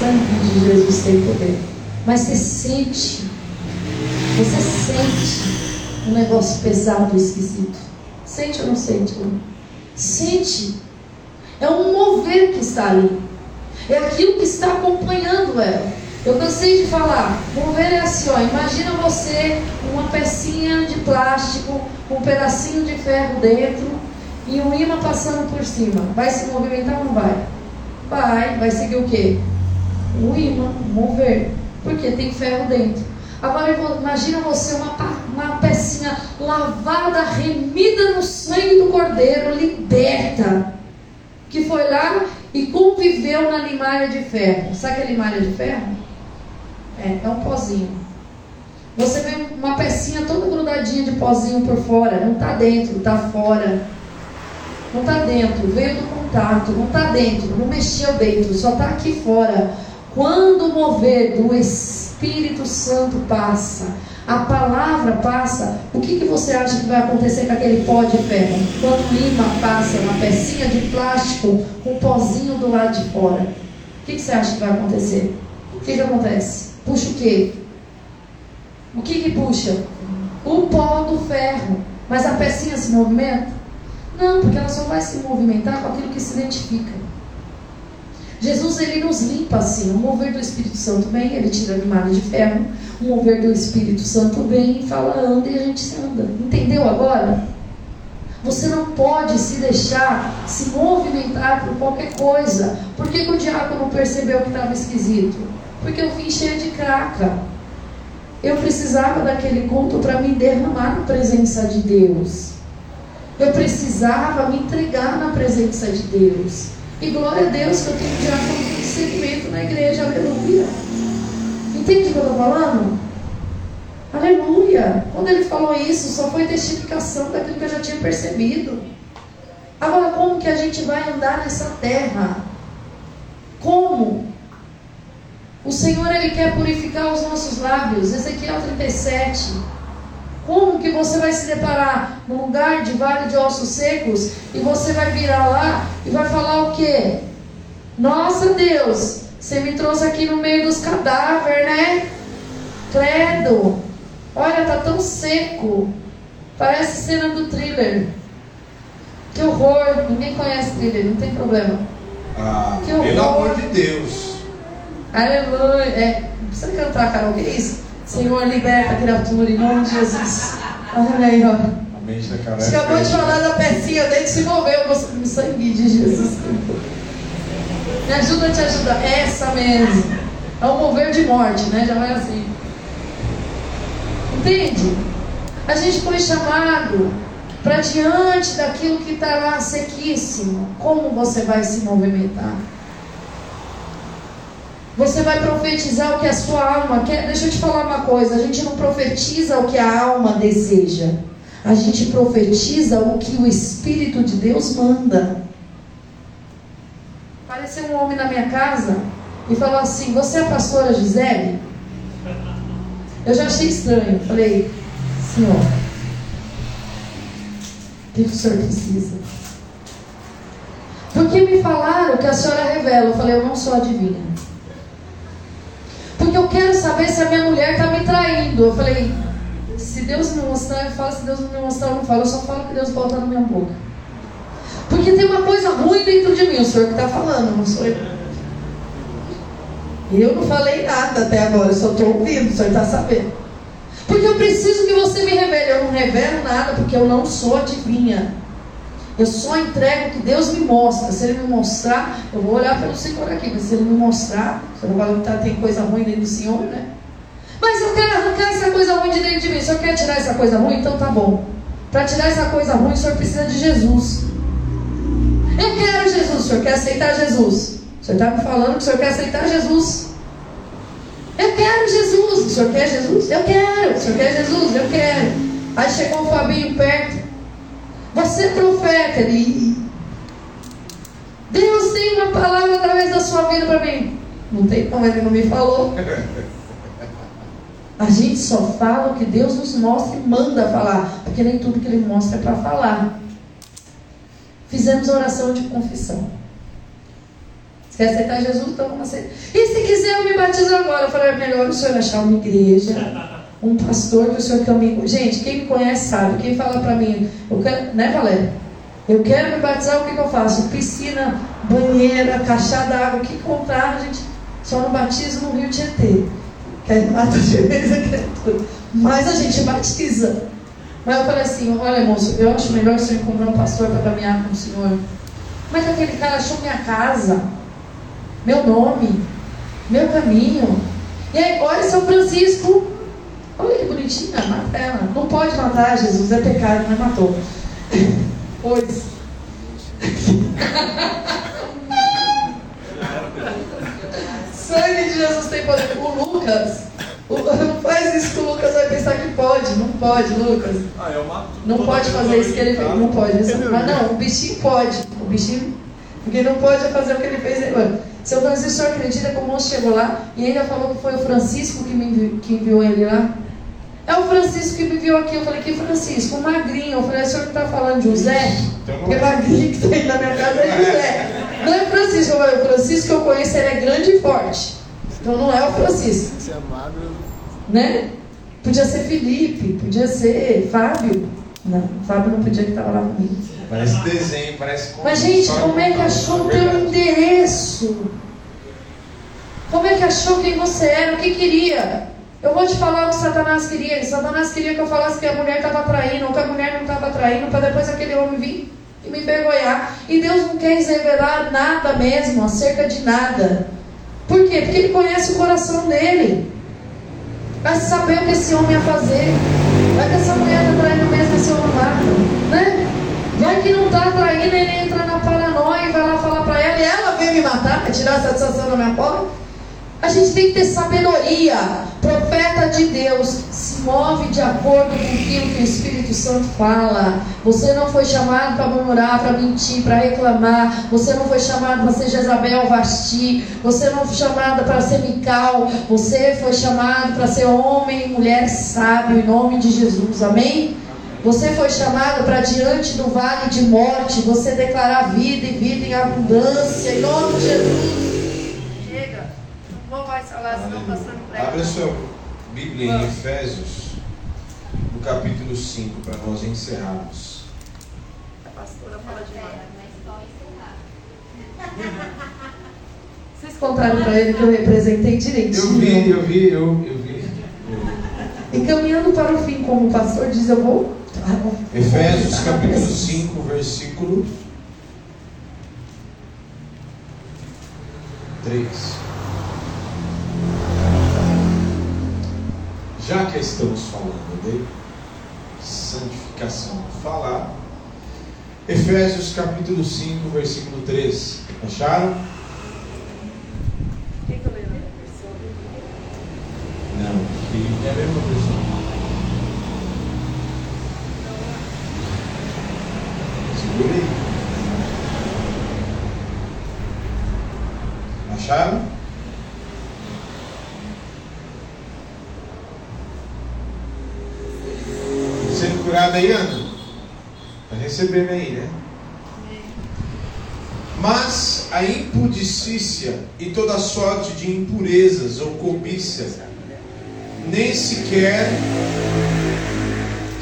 Speaker 1: Sangue de Jesus tem poder. Mas você sente, você sente um negócio pesado, esquisito. Sente ou não sente? Sente. É um mover que está ali. É aquilo que está acompanhando ela. Eu cansei de falar, mover é assim, ó, imagina você uma pecinha de plástico, um pedacinho de ferro dentro e um imã passando por cima. Vai se movimentar ou não vai? Vai, vai seguir o quê? O imã, mover, porque tem ferro dentro. Agora imagina você uma, uma pecinha lavada, remida no sangue do cordeiro, liberta, que foi lá e conviveu na limalha de ferro. Sabe aquela limalha de ferro? É, é um pozinho. Você vê uma pecinha toda grudadinha de pozinho por fora, não está dentro, está fora. Não está dentro, veio do contato, não está dentro, não mexeu dentro, só está aqui fora. Quando o mover do Espírito Santo passa, a palavra passa, o que, que você acha que vai acontecer com aquele pó de ferro? Quando o imã passa uma pecinha de plástico com um pozinho do lado de fora, o que, que você acha que vai acontecer? O que, que acontece? Puxa o quê? O que, que puxa? O pó do ferro. Mas a pecinha se movimenta? Não, porque ela só vai se movimentar com aquilo que se identifica. Jesus ele nos limpa assim, o mover do Espírito Santo vem, ele tira a animada de ferro, o mover do Espírito Santo vem e fala anda e a gente se anda. Entendeu agora? Você não pode se deixar se movimentar por qualquer coisa. Por que, que o diácono percebeu que estava esquisito? Porque eu vim cheia de craca. Eu precisava daquele culto para me derramar na presença de Deus. Eu precisava me entregar na presença de Deus. E glória a Deus que eu tenho diácono de discernimento na igreja, aleluia. Entende o que eu estou falando? Aleluia. Quando ele falou isso, só foi testificação daquilo que eu já tinha percebido. Agora, como que a gente vai andar nessa terra? Como? O Senhor, Ele quer purificar os nossos lábios. Ezequiel 37. Como que você vai se deparar num lugar de vale de ossos secos e você vai virar lá e vai falar o quê? Nossa Deus, você me trouxe aqui no meio dos cadáveres, né? Credo. Olha, tá tão seco. Parece cena do thriller. Que horror. Ninguém conhece thriller, não tem problema.
Speaker 2: Ah, pelo amor de Deus.
Speaker 1: Aleluia. É, precisa cantar, Carol, que é isso? Senhor, liberta a criatura em nome de Jesus. Olha aí, ó. Você acabou de falar da pecinha dele se moveu no sangue de Jesus. Me ajuda a te ajudar. Essa mesmo. É um mover de morte, né? Já vai assim. Entende? A gente foi chamado para diante daquilo que está lá sequíssimo. Como você vai se movimentar? Você vai profetizar o que a sua alma quer. Deixa eu te falar uma coisa: a gente não profetiza o que a alma deseja. A gente profetiza o que o Espírito de Deus manda. Apareceu um homem na minha casa e falou assim: Você é a pastora Gisele? Eu já achei estranho. Falei: Senhor, o que o senhor precisa? Porque me falaram que a senhora revela. Eu falei: Eu não sou adivinha. Porque eu quero saber se a minha mulher está me traindo. Eu falei: Se Deus me mostrar, eu falo. Se Deus não me mostrar, eu não falo. Eu só falo que Deus bota na minha boca. Porque tem uma coisa ruim dentro de mim. O senhor que está falando, não sou eu. Eu não falei nada até agora, eu só estou ouvindo, o senhor está sabendo. Porque eu preciso que você me revele. Eu não revelo nada, porque eu não sou adivinha. Eu só entrego o que Deus me mostra. Se Ele me mostrar, eu vou olhar pelo Senhor aqui. Mas se Ele me mostrar, você não vai que tem coisa ruim dentro do Senhor, né? Mas eu quero arrancar essa coisa ruim de dentro de mim. O Senhor quer tirar essa coisa ruim? Então tá bom. Para tirar essa coisa ruim, o Senhor precisa de Jesus. Eu quero Jesus. O Senhor quer aceitar Jesus? O Senhor está me falando que o Senhor quer aceitar Jesus. Eu quero Jesus. O senhor quer Jesus? Eu quero. O senhor quer Jesus? Eu quero. Aí chegou o Fabinho perto. Você é profeta. Ele... Deus tem uma palavra através da sua vida para mim. Não tem como, ele não me falou. A gente só fala o que Deus nos mostra e manda falar. Porque nem tudo que Ele mostra é para falar. Fizemos oração de confissão. Quer aceitar Jesus? Então vamos aceitar. E se quiser, eu me batizo agora. Eu falei, é melhor o senhor achar uma igreja, um pastor que o senhor caminha. Gente, quem me conhece sabe. Quem fala para mim, eu quero, né, Valéria? Eu quero me batizar, o que, que eu faço? Piscina, banheira, caixa d'água, o que comprar, gente? Só no batismo no Rio Tietê. Mata de quer tudo. Mas a gente batiza. Mas eu falei assim, olha moço, eu acho melhor o senhor encontrar um pastor para caminhar com o senhor. Como é que aquele cara achou minha casa? meu nome, meu caminho. E aí, olha São Francisco. Olha que bonitinha, mata ela. Não pode matar Jesus, é pecado, mas matou. Pois. Sangue de Jesus tem poder. O Lucas, não faz isso que o Lucas vai pensar que pode. Não pode, Lucas.
Speaker 2: Ah, eu mato.
Speaker 1: Não pode fazer isso que ele fez. Não pode. Mas não, o bichinho pode. O bichinho. Porque não pode fazer o que ele fez. Seu Francisco acredita que o moço chegou lá e ainda falou que foi o Francisco que, me enviou, que enviou ele lá? É o Francisco que me enviou aqui. Eu falei, que Francisco? O magrinho. Eu falei, o senhor não está falando de José? Então Porque magrinho que está aí na minha casa é José. Não é Francisco. Eu falei, o Francisco que eu conheço, ele é grande e forte. Então não é o Francisco. Ser amado. Né? Podia ser Felipe, podia ser Fábio. Não, Fábio não podia que estava lá comigo.
Speaker 2: Parece desenho, parece
Speaker 1: Mas, gente, como é que achou o teu endereço? Como é que achou quem você era, o que queria? Eu vou te falar o que Satanás queria. Satanás queria que eu falasse que a mulher estava traindo, ou que a mulher não estava traindo, para depois aquele homem vir e me envergonhar. E Deus não quer revelar nada mesmo, acerca de nada. Por quê? Porque Ele conhece o coração dele. Vai saber o que esse homem ia fazer. Vai que essa mulher está traindo mesmo, esse homem mata. Né? Vai que não está traindo, ele entra na paranoia e vai lá falar para ela, e ela vem me matar, vai tirar a satisfação da minha porta. A gente tem que ter sabedoria. Profeta de Deus se move de acordo com aquilo que o Espírito Santo fala. Você não foi chamado para murmurar, para mentir, para reclamar. Você não foi chamado para ser Jezabel Vasti. Você não foi chamado para ser Mical. Você foi chamado para ser homem e mulher sábio em nome de Jesus. Amém? Você foi chamado para diante do vale de morte, você declarar vida e vida em abundância, em nome de Jesus. Chega, não vou mais falar, senão passando prego.
Speaker 2: Abre a sua Bíblia em Efésios, no capítulo 5, para nós encerrarmos.
Speaker 1: A pastora fala demais. Vocês contaram para ele que eu representei direitinho.
Speaker 2: Eu vi, eu vi, eu, eu vi.
Speaker 1: E caminhando para o fim, como o pastor diz, eu vou
Speaker 2: Efésios capítulo 5, versículo 3. Já que estamos falando de santificação, falar Efésios capítulo 5, versículo 3. Acharam?
Speaker 3: Quem?
Speaker 2: Não, que é a mesma versão. Segura aí. Acharam? Curado aí, Ana? Está recebendo aí, né? Mas a impudicícia e toda sorte de impurezas ou cobiça nem sequer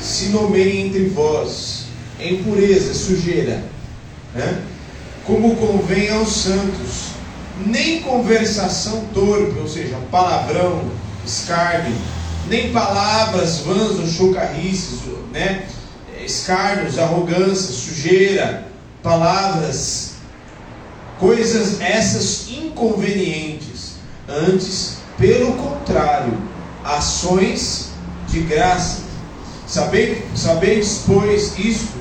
Speaker 2: se nomeiem entre vós. É impureza, é sujeira. Né? Como convém aos santos. Nem conversação torpe, ou seja, palavrão, escárnio, nem palavras vãs ou chocarrices, né? escárnios, arrogância, sujeira, palavras, coisas essas inconvenientes. Antes, pelo contrário, ações de graça. Sabeis, sabeis, pois, isto: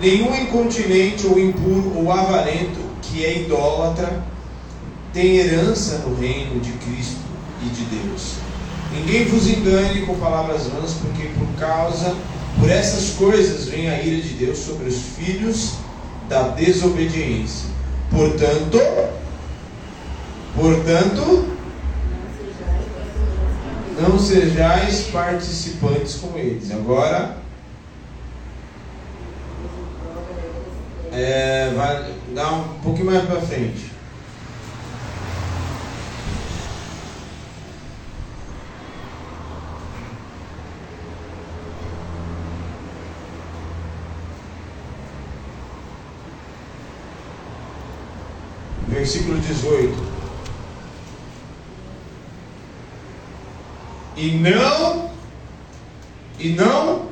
Speaker 2: nenhum incontinente ou impuro ou avarento que é idólatra tem herança no reino de Cristo e de Deus. Ninguém vos engane com palavras vãs, porque por causa, por essas coisas vem a ira de Deus sobre os filhos da desobediência. Portanto, portanto, não sejais participantes com eles. Agora, é, vai dar um pouquinho mais para frente. Versículo 18. E não, e não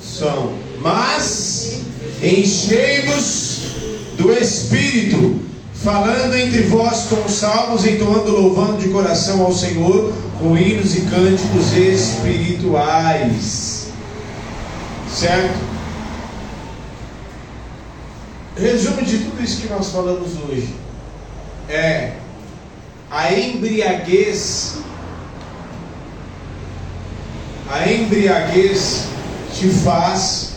Speaker 2: são, mas enchei-vos do Espírito, falando entre vós com salmos, entoando, louvando de coração ao Senhor, com hinos e cânticos espirituais. Certo? Resumo de tudo isso que nós falamos hoje. É a embriaguez, a embriaguez te faz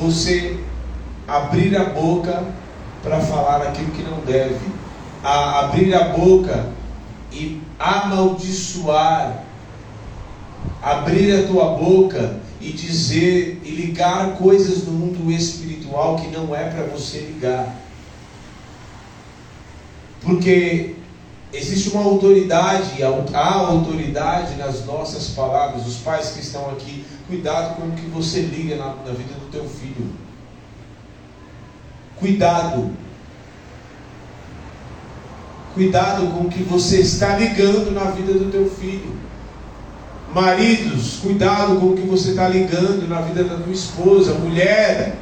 Speaker 2: você abrir a boca para falar aquilo que não deve, a abrir a boca e amaldiçoar, abrir a tua boca e dizer e ligar coisas no mundo espiritual que não é para você ligar. Porque existe uma autoridade, há autoridade nas nossas palavras. Os pais que estão aqui, cuidado com o que você liga na, na vida do teu filho. Cuidado. Cuidado com o que você está ligando na vida do teu filho. Maridos, cuidado com o que você está ligando na vida da tua esposa. Mulher,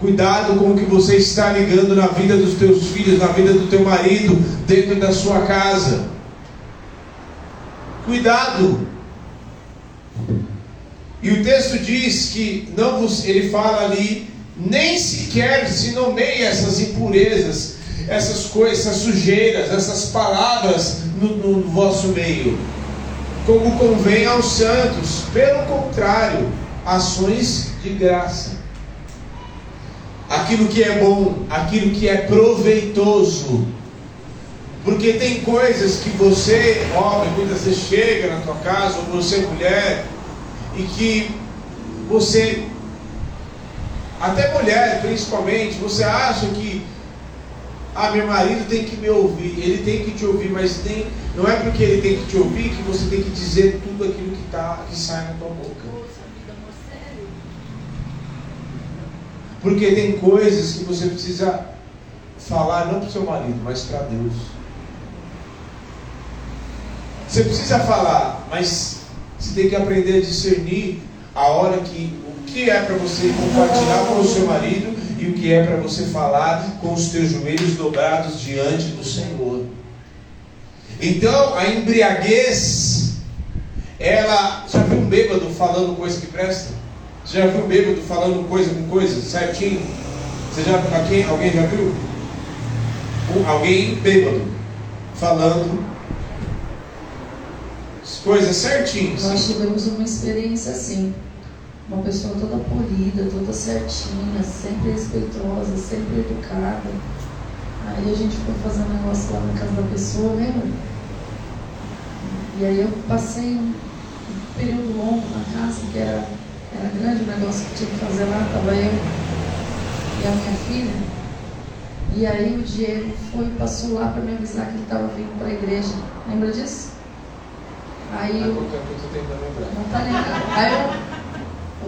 Speaker 2: cuidado com o que você está ligando na vida dos teus filhos, na vida do teu marido, dentro da sua casa. Cuidado. E o texto diz que não vos, ele fala ali, nem sequer se nomeia essas impurezas, essas coisas, essas sujeiras, essas palavras no, no vosso meio como convém aos santos. Pelo contrário, ações de graça. Aquilo que é bom, aquilo que é proveitoso. Porque tem coisas que você, homem, quando você chega na tua casa, ou você, mulher, e que você, até mulher principalmente, você acha que ah, meu marido tem que me ouvir, ele tem que te ouvir, mas tem, não é porque ele tem que te ouvir que você tem que dizer tudo aquilo que, tá, que sai na tua boca. Porque tem coisas que você precisa falar não para o seu marido, mas para Deus. Você precisa falar, mas você tem que aprender a discernir a hora que o que é para você compartilhar com o seu marido e o que é para você falar com os teus joelhos dobrados diante do Senhor. Então, a embriaguez, ela. Já viu um bêbado falando coisa que presta? Você já viu um bêbado falando coisa com coisa, certinho? Você já, alguém, alguém já viu? Um, alguém bêbado falando as coisas certinhas.
Speaker 1: Nós tivemos uma experiência assim. Uma pessoa toda polida, toda certinha, sempre respeitosa, sempre educada. Aí a gente foi fazer um negócio lá na casa da pessoa, lembra? E aí eu passei um período longo na casa, que era, era grande o negócio que tinha que fazer lá, estava eu e a minha filha. E aí o Diego foi e passou lá para me avisar que ele estava vindo para a igreja. Lembra disso? Aí eu, não tá lembrando. Aí eu,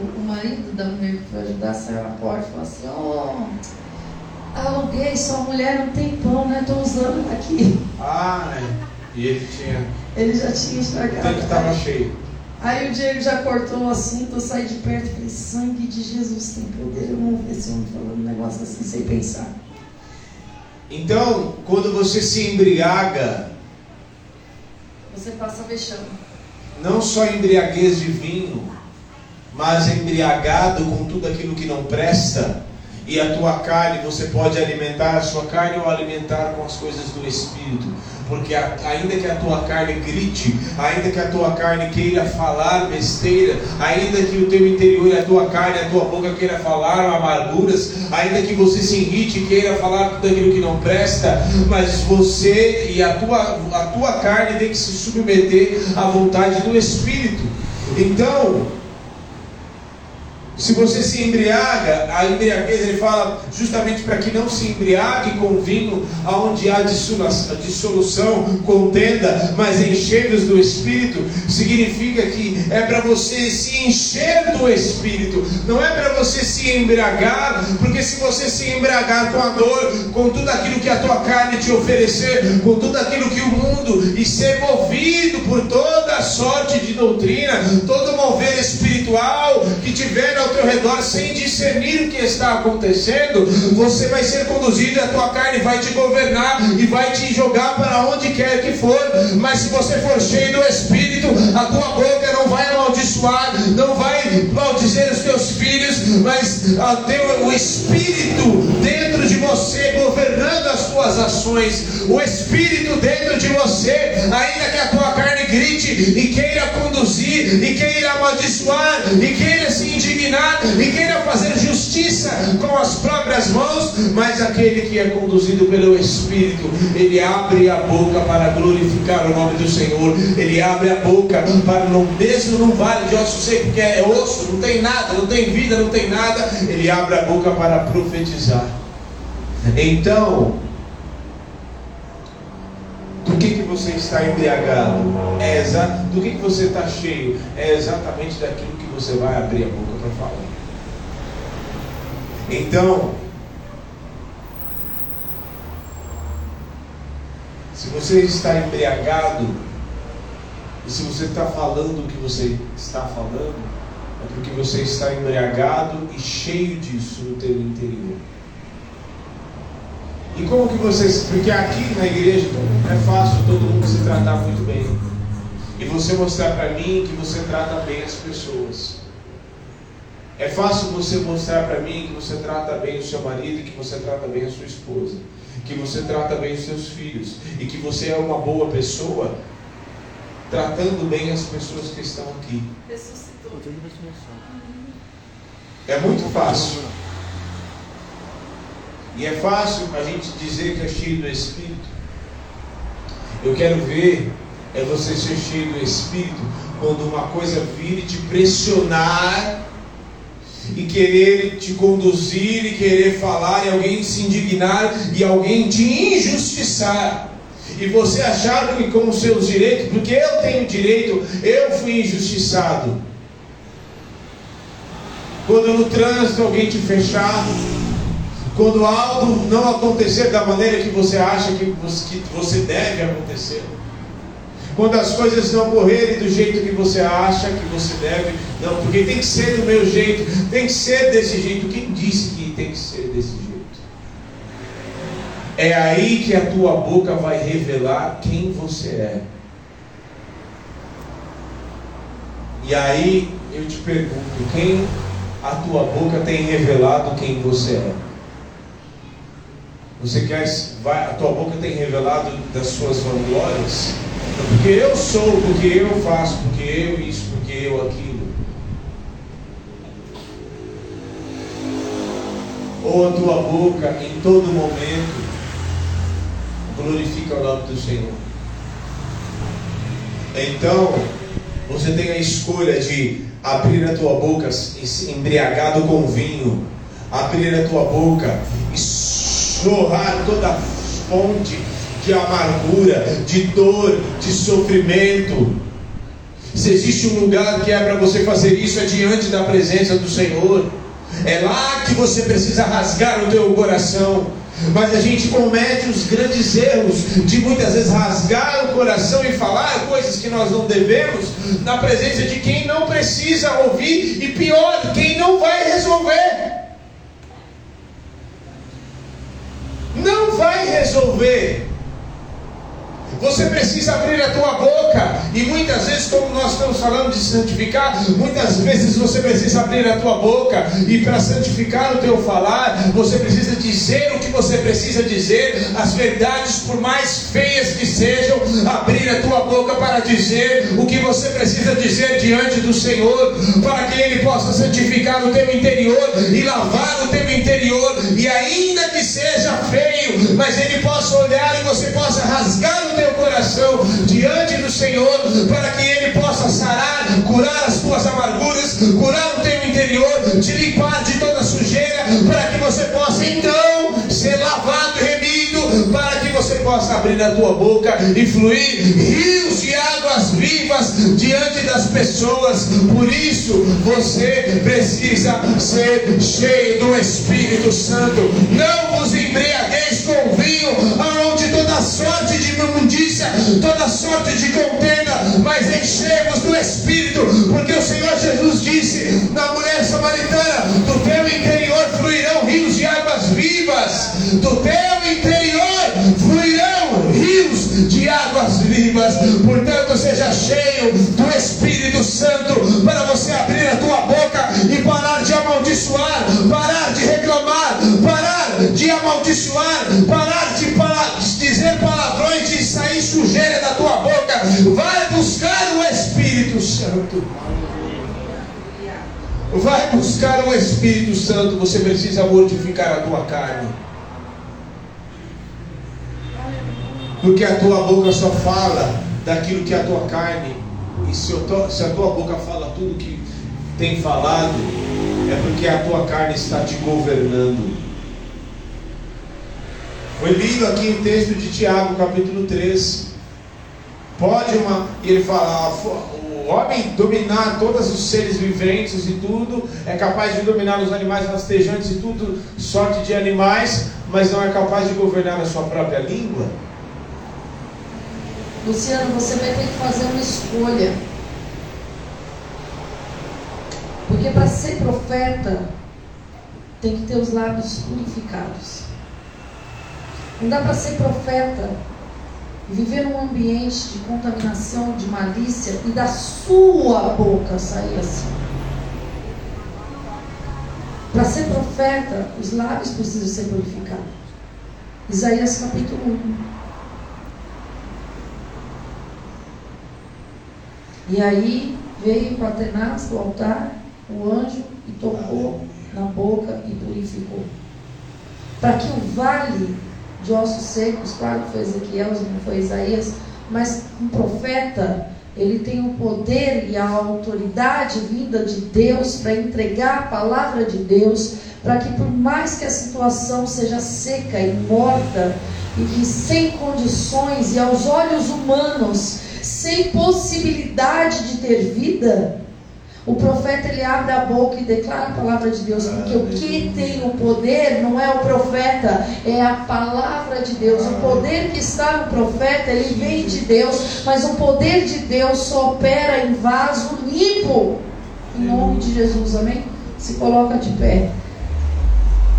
Speaker 1: o, o marido da mulher que foi ajudar saiu na porta e falou assim, oh, aluguei sua mulher um tempão, né? Estou usando aqui.
Speaker 2: Ah, é. E ele tinha.
Speaker 1: Ele já tinha estragado.
Speaker 2: Tanto que estava cheio.
Speaker 1: Aí o Diego já cortou o assunto, eu saí de perto e falei, sangue de Jesus tem poder. Eu não vi esse homem falando um negócio assim sem pensar.
Speaker 2: Então, quando você se embriaga,
Speaker 1: Você passa vexame.
Speaker 2: não só embriaguez de vinho, mas embriagado com tudo aquilo que não presta, e a tua carne, você pode alimentar a sua carne ou alimentar com as coisas do Espírito, porque a- ainda que a tua carne grite, ainda que a tua carne queira falar besteira, ainda que o teu interior, a tua carne, a tua boca queira falar amarguras, ainda que você se irrite e queira falar tudo aquilo que não presta, mas você e a tua, a tua carne tem que se submeter à vontade do Espírito. Então, se você se embriaga, a embriaguez ele fala justamente para que não se embriague com vinho, aonde há dissolu- dissolução, contenda, mas encheios do Espírito, significa que é para você se encher do Espírito, não é para você se embriagar, porque se você se embriagar com a dor, com tudo aquilo que a tua carne te oferecer, com tudo aquilo que o mundo, e ser movido por toda sorte de doutrina, todo mover espiritual que tiver ao teu redor sem discernir o que está acontecendo, você vai ser conduzido a tua carne vai te governar e vai te jogar para onde quer que for. Mas se você for cheio do Espírito, a tua boca não vai amaldiçoar, não vai maldizer os teus filhos, mas o Espírito você governando as tuas ações, o Espírito dentro de você, ainda que a tua carne grite e queira conduzir, e queira amaldiçoar, e queira se indignar, e queira fazer justiça com as próprias mãos, mas aquele que é conduzido pelo Espírito, ele abre a boca para glorificar o nome do Senhor, ele abre a boca para, no, mesmo num vale de ossos seco, que é osso, não tem nada, não tem vida, não tem nada, ele abre a boca para profetizar. Então, do que, que você está embriagado? É. Do que, que você está cheio? É exatamente daquilo que você vai abrir a boca para falar. Então, se você está embriagado, e se você está falando o que você está falando, é porque você está embriagado e cheio disso no teu interior. E como que vocês. Porque aqui na igreja é fácil todo mundo se tratar muito bem. E você mostrar para mim que você trata bem as pessoas. É fácil você mostrar para mim que você trata bem o seu marido e que você trata bem a sua esposa. Que você trata bem os seus filhos. E que você é uma boa pessoa tratando bem as pessoas que estão aqui.
Speaker 3: Ressuscitou.
Speaker 2: É muito fácil. E é fácil a gente dizer que é cheio do Espírito. Eu quero ver é você ser cheio do Espírito quando uma coisa vir te pressionar e querer te conduzir e querer falar e alguém se indignar e alguém te injustiçar. E você achar que com os seus direitos, porque eu tenho direito, eu fui injustiçado. Quando no trânsito alguém te fechar, quando algo não acontecer da maneira que você acha que você, deve acontecer. Quando as coisas não correrem do jeito que você acha que você deve, não, porque tem que ser do meu jeito, tem que ser desse jeito. Quem disse que tem que ser desse É aí que a tua boca vai revelar quem você é. E aí eu te pergunto, quem a tua boca tem revelado quem você é? Você quer, vai, a tua boca tem revelado das suas vanglórias? Porque eu sou, porque eu faço, porque eu isso, porque eu aquilo. Ou a tua boca em todo momento glorifica o nome do Senhor. Então, você tem a escolha de abrir a tua boca embriagado com vinho, abrir a tua boca e jorrar toda fonte de amargura, de dor, de sofrimento. Se existe um lugar que é para você fazer isso, é diante da presença do Senhor. É lá que você precisa rasgar o teu coração. Mas a gente comete os grandes erros de muitas vezes rasgar o coração e falar coisas que nós não devemos na presença de quem não precisa ouvir e pior, quem não vai resolver. Não vai resolver. Você precisa abrir a tua boca. E muitas vezes, como nós estamos falando de santificar, muitas vezes você precisa abrir a tua boca. E para santificar o teu falar, você precisa dizer o que você precisa dizer, as verdades, por mais feias que sejam, abrir a tua boca para dizer o que você precisa dizer diante do Senhor, para que Ele possa santificar o teu interior e lavar o teu interior. E ainda mas Ele possa olhar e você possa rasgar o teu teu coração diante do Senhor, para que Ele possa sarar, curar as tuas amarguras, curar o teu interior, te limpar de toda sujeira, para que você possa então ser lavado e remido, para que você possa abrir a tua boca e fluir rios de águas vivas diante das pessoas. Por isso você precisa ser cheio do Espírito Santo. Não vos embriagueis sorte de imundícia, toda sorte de contenda, mas enchemos do Espírito, porque o Senhor Jesus disse na mulher samaritana: do teu interior fluirão rios de águas vivas, do teu interior fluirão rios de águas vivas. Portanto, seja cheio do Espírito Santo para você abrir a tua boca e parar de amaldiçoar, parar de reclamar, parar de amaldiçoar, parar de, parar de dizer palavrões e sair sujeira da tua Vai buscar o Espírito Santo. Vai buscar o Espírito Santo. Você precisa mortificar a tua carne. Porque a tua boca só fala daquilo que a tua carne. E se, se a tua boca fala tudo que tem falado, é porque a tua carne está te governando. Foi lido aqui o texto de Tiago, capítulo 3. Pode uma. E ele fala: o homem dominar todos os seres viventes e tudo, é capaz de dominar os animais rastejantes e tudo, sorte de animais, mas não é capaz de governar a sua própria língua.
Speaker 1: Luciano, você vai ter que fazer uma escolha. Porque para ser profeta, tem que ter os lábios purificados. Não dá para ser profeta, viver num ambiente de contaminação, de malícia e da sua boca sair assim. Para ser profeta, os lábios precisam ser purificados. Isaías capítulo 1. E aí veio com Atenas do altar, o anjo, e tocou na boca e purificou. Para que o vale de ossos secos, claro que foi Ezequiel, não foi Isaías, mas um profeta, ele tem o poder e a autoridade vinda de Deus para entregar a palavra de Deus, para que por mais que a situação seja seca e morta, e, e sem condições, e aos olhos humanos, sem possibilidade de ter vida, o profeta ele abre a boca e declara a palavra de Deus, porque o que tem o poder não é o profeta, é a palavra de Deus. O poder que está no profeta, ele vem de Deus, mas o poder de Deus só opera em vaso limpo. Em nome de Jesus, amém? Se coloca de pé.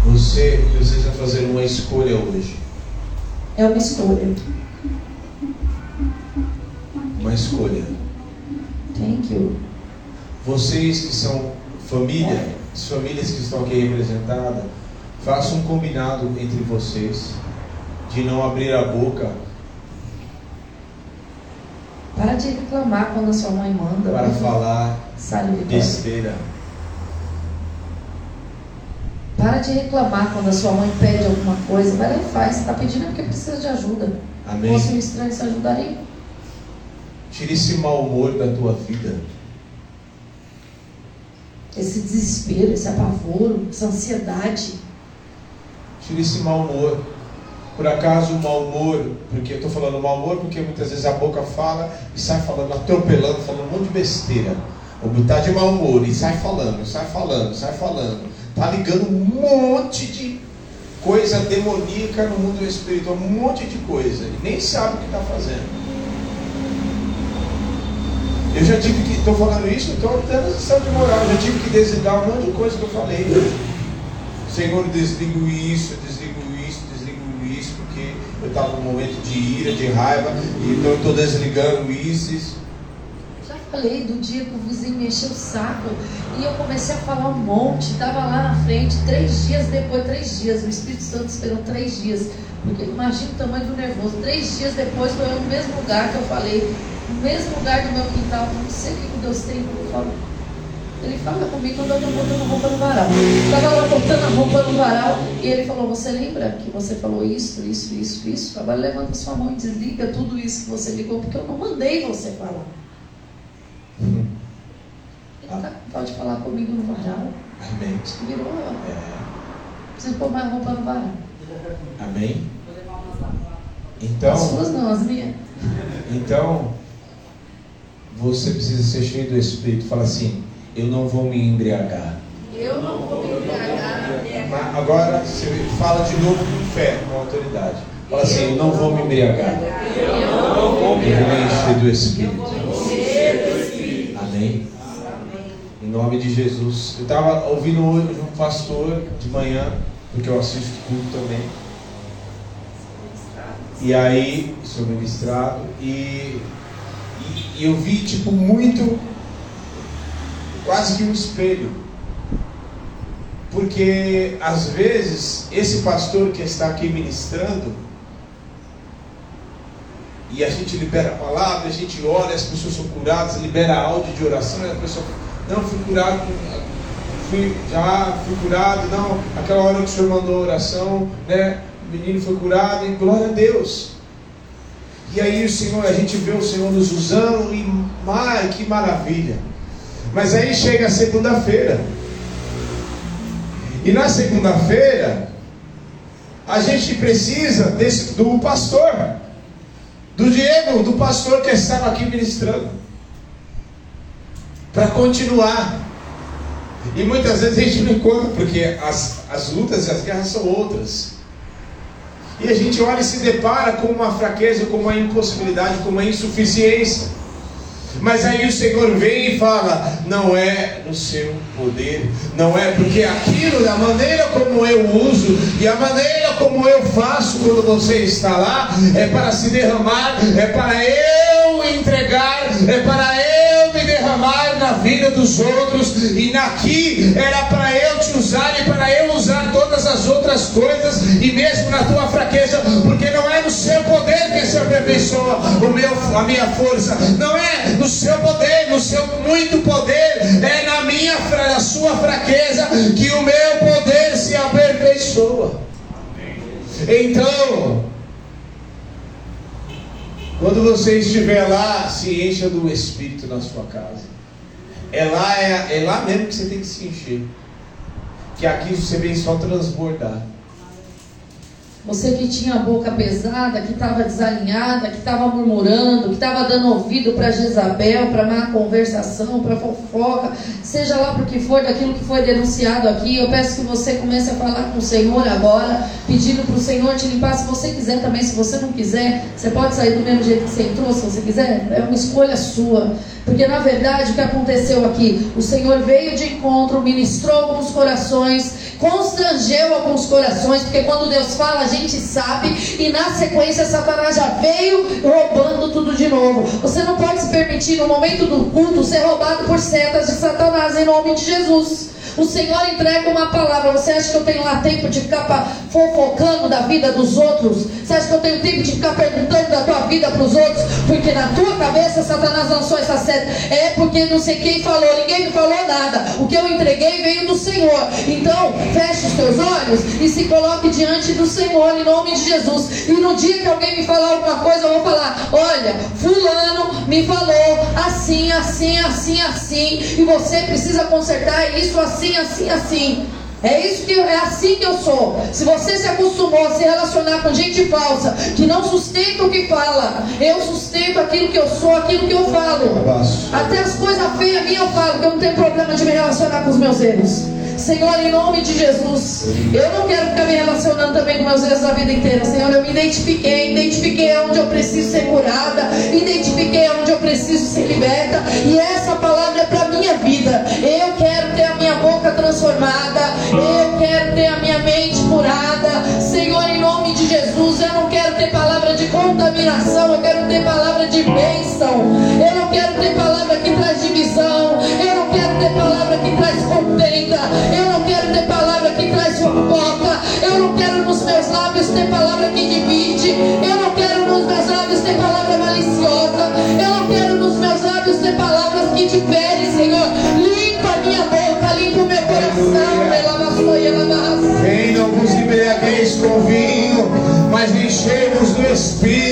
Speaker 2: Você precisa fazer uma escolha hoje.
Speaker 1: É uma escolha.
Speaker 2: Uma escolha.
Speaker 1: Thank you.
Speaker 2: Vocês que são família, as famílias que estão aqui representadas, façam um combinado entre vocês de não abrir a boca
Speaker 1: Para de reclamar quando a sua mãe manda.
Speaker 2: para falar besteira.
Speaker 1: Para de reclamar quando a sua mãe pede alguma coisa. Vai lá e faz. Está pedindo porque precisa de ajuda.
Speaker 2: Amém?
Speaker 1: Fosse um estranho, você ajudaria?
Speaker 2: Tire esse mau humor da tua vida.
Speaker 1: Esse desespero, esse apavoro, essa ansiedade.
Speaker 2: Tire esse mau humor. Por acaso o mau humor, porque eu estou falando mau humor porque muitas vezes a boca fala e sai falando, atropelando, falando um monte de besteira. Ou está de mau humor e sai falando, sai falando, sai falando. Está ligando um monte de coisa demoníaca no mundo espiritual, um monte de coisa. E nem sabe o que está fazendo. Eu já tive que, estou falando isso, estou dando lição de moral, eu já tive que desligar um monte de coisa que eu falei. Senhor, desligo isso, desligo isso, desligo isso, porque eu estava num momento de ira, de raiva, então eu estou desligando isso, isso.
Speaker 1: Já falei do dia que o vizinho me encheu o saco e eu comecei a falar um monte. Estava lá na frente, três dias depois, três dias. O Espírito Santo esperou três dias. Porque imagina o tamanho do nervoso. Três dias depois foi no mesmo lugar que eu falei, no mesmo lugar do meu quintal. Não sei o que Deus tem para falar. Ele fala comigo quando eu estou botando roupa no varal. Estava lá botando a roupa no varal e ele falou: Você lembra que você falou isso, isso, isso, isso? Agora levanta sua mão e desliga tudo isso que você ligou, porque eu não mandei você falar. Ele tá, pode falar comigo no varal.
Speaker 2: Amém.
Speaker 1: Virou,
Speaker 2: É,
Speaker 1: preciso pôr mais roupa no varal.
Speaker 2: amém.
Speaker 1: As
Speaker 2: Então,
Speaker 1: suas não, as minhas.
Speaker 2: então, você precisa ser cheio do Espírito. Fala assim: Eu não vou me embriagar.
Speaker 3: Eu não vou me embriagar.
Speaker 2: Mas agora você fala de novo com fé, com autoridade. Fala assim: Eu não vou me embriagar. Eu vou me encher do Espírito. Amém. Em nome de Jesus. Eu estava ouvindo hoje um pastor de manhã, porque eu assisto culto também. E aí, sou ministrado, e, e, e eu vi tipo muito, quase que um espelho. Porque às vezes esse pastor que está aqui ministrando, e a gente libera a palavra, a gente ora, as pessoas são curadas, libera áudio de oração, e a pessoa, não, fui curado, fui, já fui curado, não, aquela hora que o senhor mandou a oração, né? O menino foi curado, e glória a Deus. E aí o Senhor, a gente vê o Senhor nos usando, e ai, que maravilha. Mas aí chega a segunda-feira. E na segunda-feira, a gente precisa desse, do pastor, do Diego, do pastor que estava aqui ministrando, para continuar. E muitas vezes a gente não encontra, porque as, as lutas e as guerras são outras. E a gente olha e se depara com uma fraqueza, com uma impossibilidade, com uma insuficiência. Mas aí o Senhor vem e fala: não é no seu poder, não é porque aquilo, da maneira como eu uso e a maneira como eu faço quando você está lá, é para se derramar, é para eu entregar, é para eu me derramar na vida dos outros, e naqui era para eu usar e para eu usar todas as outras coisas, e mesmo na tua fraqueza, porque não é no seu poder que se aperfeiçoa o meu, a minha força, não é no seu poder, no seu muito poder, é na minha, na sua fraqueza que o meu poder se aperfeiçoa. Então, quando você estiver lá, se encha do Espírito na sua casa. É lá, é, é lá mesmo que você tem que se encher. Que aqui você vem só transbordar.
Speaker 1: Você que tinha a boca pesada, que estava desalinhada, que estava murmurando, que estava dando ouvido para Jezabel, para má conversação, para fofoca, seja lá por que for, daquilo que foi denunciado aqui, eu peço que você comece a falar com o Senhor agora, pedindo para o Senhor te limpar. Se você quiser também, se você não quiser, você pode sair do mesmo jeito que você entrou, se você quiser, é uma escolha sua. Porque na verdade o que aconteceu aqui, o Senhor veio de encontro, ministrou alguns corações, constrangeu alguns corações, porque quando Deus fala, a gente sabe, e na sequência Satanás já veio roubando tudo de novo. Você não pode se permitir no momento do culto ser roubado por setas de Satanás em nome de Jesus. O Senhor entrega uma palavra. Você acha que eu tenho lá tempo de ficar fofocando da vida dos outros? Você acha que eu tenho tempo de ficar perguntando da tua vida para os outros? Porque na tua cabeça Satanás lançou essa seta. É porque não sei quem falou, ninguém me falou nada. O que eu entreguei veio do Senhor. Então, feche os teus olhos e se coloque diante do Senhor em nome de Jesus. E no dia que alguém me falar alguma coisa, eu vou falar: olha, fulano me falou assim, assim, assim, assim. E você precisa consertar isso assim assim, assim, assim. É isso que é assim que eu sou. Se você se acostumou a se relacionar com gente falsa, que não sustenta o que fala, eu sustento aquilo que eu sou, aquilo que eu falo. Até as coisas feias minhas eu falo, que eu não tenho problema de me relacionar com os meus erros. Senhor, em nome de Jesus, eu não quero ficar me relacionando também com meus erros a vida inteira. Senhor, eu me identifiquei, identifiquei onde eu preciso ser curada, identifiquei onde eu preciso ser liberta, e essa palavra é para minha vida. Eu quero ter a minha boca transformada, eu quero ter a minha mente curada. Senhor, em nome de Jesus, eu não quero ter palavra de contaminação, eu quero ter palavra de bênção. Eu não quero ter palavra ter palavra que divide. Eu não quero nos meus lábios ter palavra maliciosa. Eu não quero nos meus lábios ter palavras que diferem, Senhor. Limpa a minha boca, limpa o meu coração.
Speaker 2: Quem não vos embriagueis com vinho, mas enchemos do Espírito.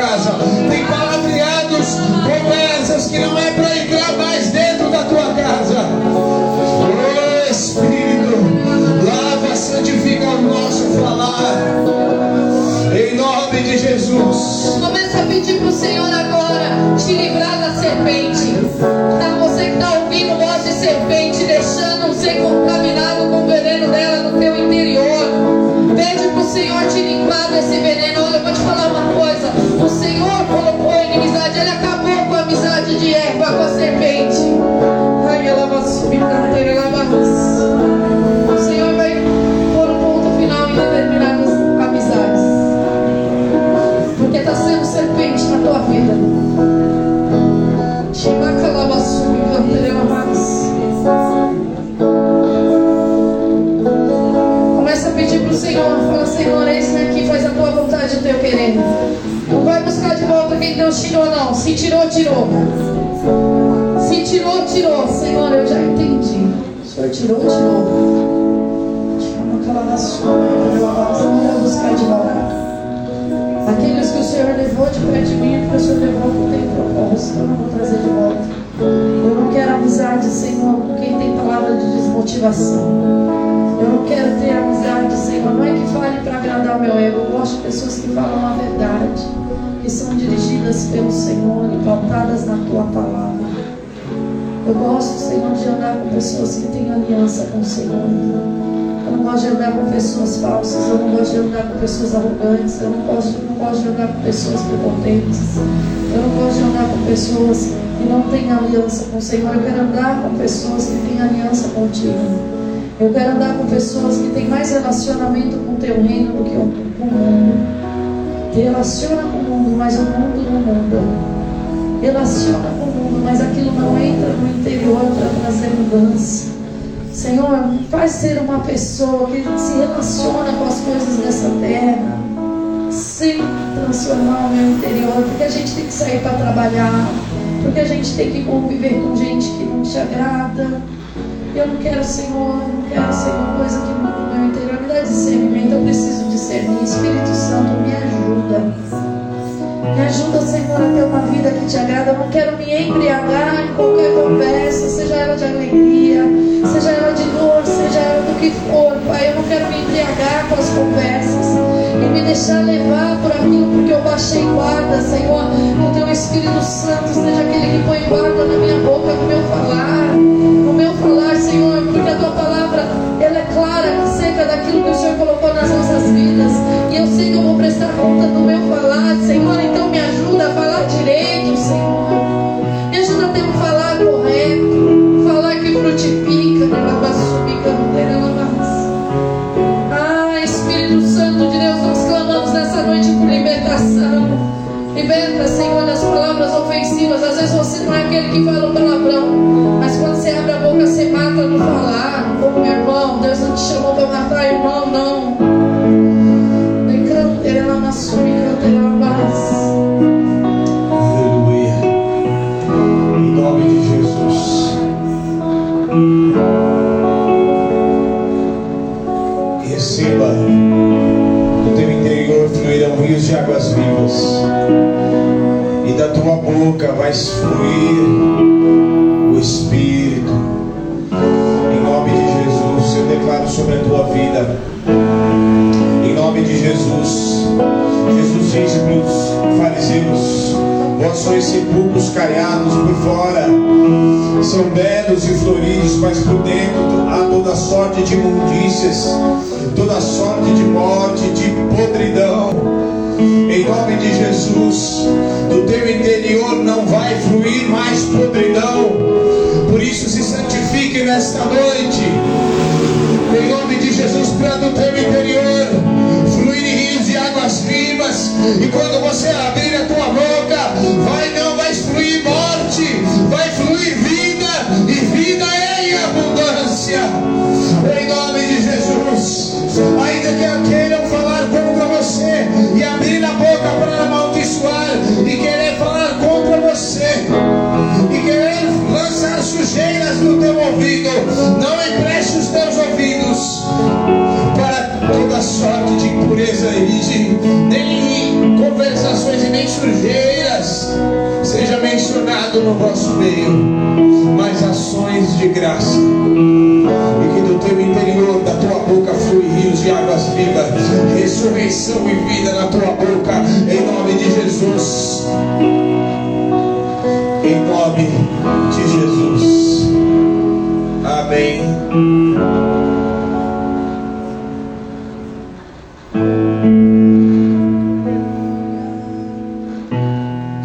Speaker 2: Casa. Tem palavreados, conversas que não é para entrar mais dentro da tua casa. Oh Espírito, lava, santifica o nosso falar. Em nome de Jesus.
Speaker 1: Começa a pedir para o Senhor eu não gosto, não de andar com pessoas prepotentes, eu não de andar com pessoas que não têm aliança com o Senhor. Eu quero andar com pessoas que têm aliança contigo. Eu quero andar com pessoas que têm mais relacionamento com o teu reino do que com o mundo. Relaciona com o mundo, mas o mundo não muda. Relaciona com o mundo, mas aquilo não entra no interior para trazer mudança. Senhor, faz ser uma pessoa que se relaciona com as coisas dessa terra, sem transformar o meu interior, porque a gente tem que sair para trabalhar, porque a gente tem que conviver com gente que não te agrada. Eu não quero, Senhor, não quero ser uma coisa que no meu interior me dá discernimento, eu preciso discernir. Espírito Santo, me ajuda. Me ajuda, Senhor, a ter uma vida que te agrada. Eu não quero me embriagar em qualquer conversa, seja ela de alegria, seja ela de dor, seja ela do que for, Pai. Eu não quero me embriagar com as conversas. Me deixar levar por aquilo porque eu baixei guarda, Senhor. Que o teu Espírito Santo seja aquele que põe guarda na minha boca, no meu falar, no meu falar, Senhor, porque a tua palavra ela é clara acerca daquilo que o Senhor colocou nas nossas vidas. E eu sei que eu vou prestar conta do meu falar, Senhor. Liberta, Senhor, das palavras ofensivas. Às vezes você não é aquele que fala o palavrão, mas quando você abre a boca, você mata no falar. Ô meu irmão, Deus não te chamou para matar, irmão, não.
Speaker 2: Tua boca vai fluir o Espírito. Em nome de Jesus, eu declaro sobre a tua vida. Em nome de Jesus. Jesus disse para os fariseus: Vós sois sepulcros caiados por fora, são belos e floridos, mas por dentro há toda sorte de imundícias, toda sorte de morte, de podridão. Em nome de Jesus, do teu interior não vai fluir mais podridão. Por isso se santifique nesta noite. Em nome de Jesus, para do teu interior fluir rios de águas vivas. E quando você abrir a tua boca, vai não vai fluir morte, vai fluir vida e vida é em abundância. Não empreste os teus ouvidos para toda sorte de impureza e de nem conversações e nem sujeiras seja mencionado no vosso meio, mas ações de graça. E que do teu interior, da tua boca, flui rios de águas vivas, ressurreição e vida na tua boca, em nome de Jesus. Os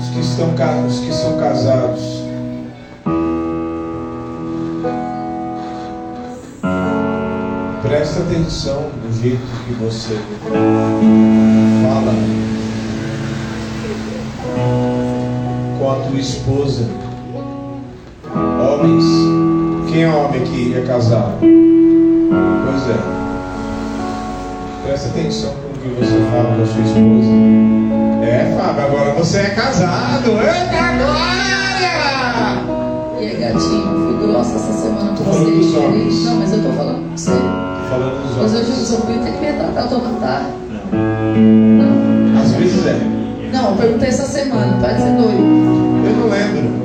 Speaker 2: que estão os que são casados. Presta atenção no jeito que você fala com a tua esposa. Quem é homem aqui é casado? Pois é. Presta atenção com o que você fala com a sua esposa. É, Fábio, agora você é casado. Eita glória!
Speaker 1: E aí, gatinho, fui grossa essa semana com vocês. querido. Não, mas eu tô falando com você.
Speaker 2: Tô falando dos
Speaker 1: Mas
Speaker 2: homens.
Speaker 1: hoje eu resolvi ter que me retratar, eu tô matar. Não.
Speaker 2: Às vezes é.
Speaker 1: Não, eu perguntei essa semana, pode ser doido.
Speaker 2: Eu não lembro.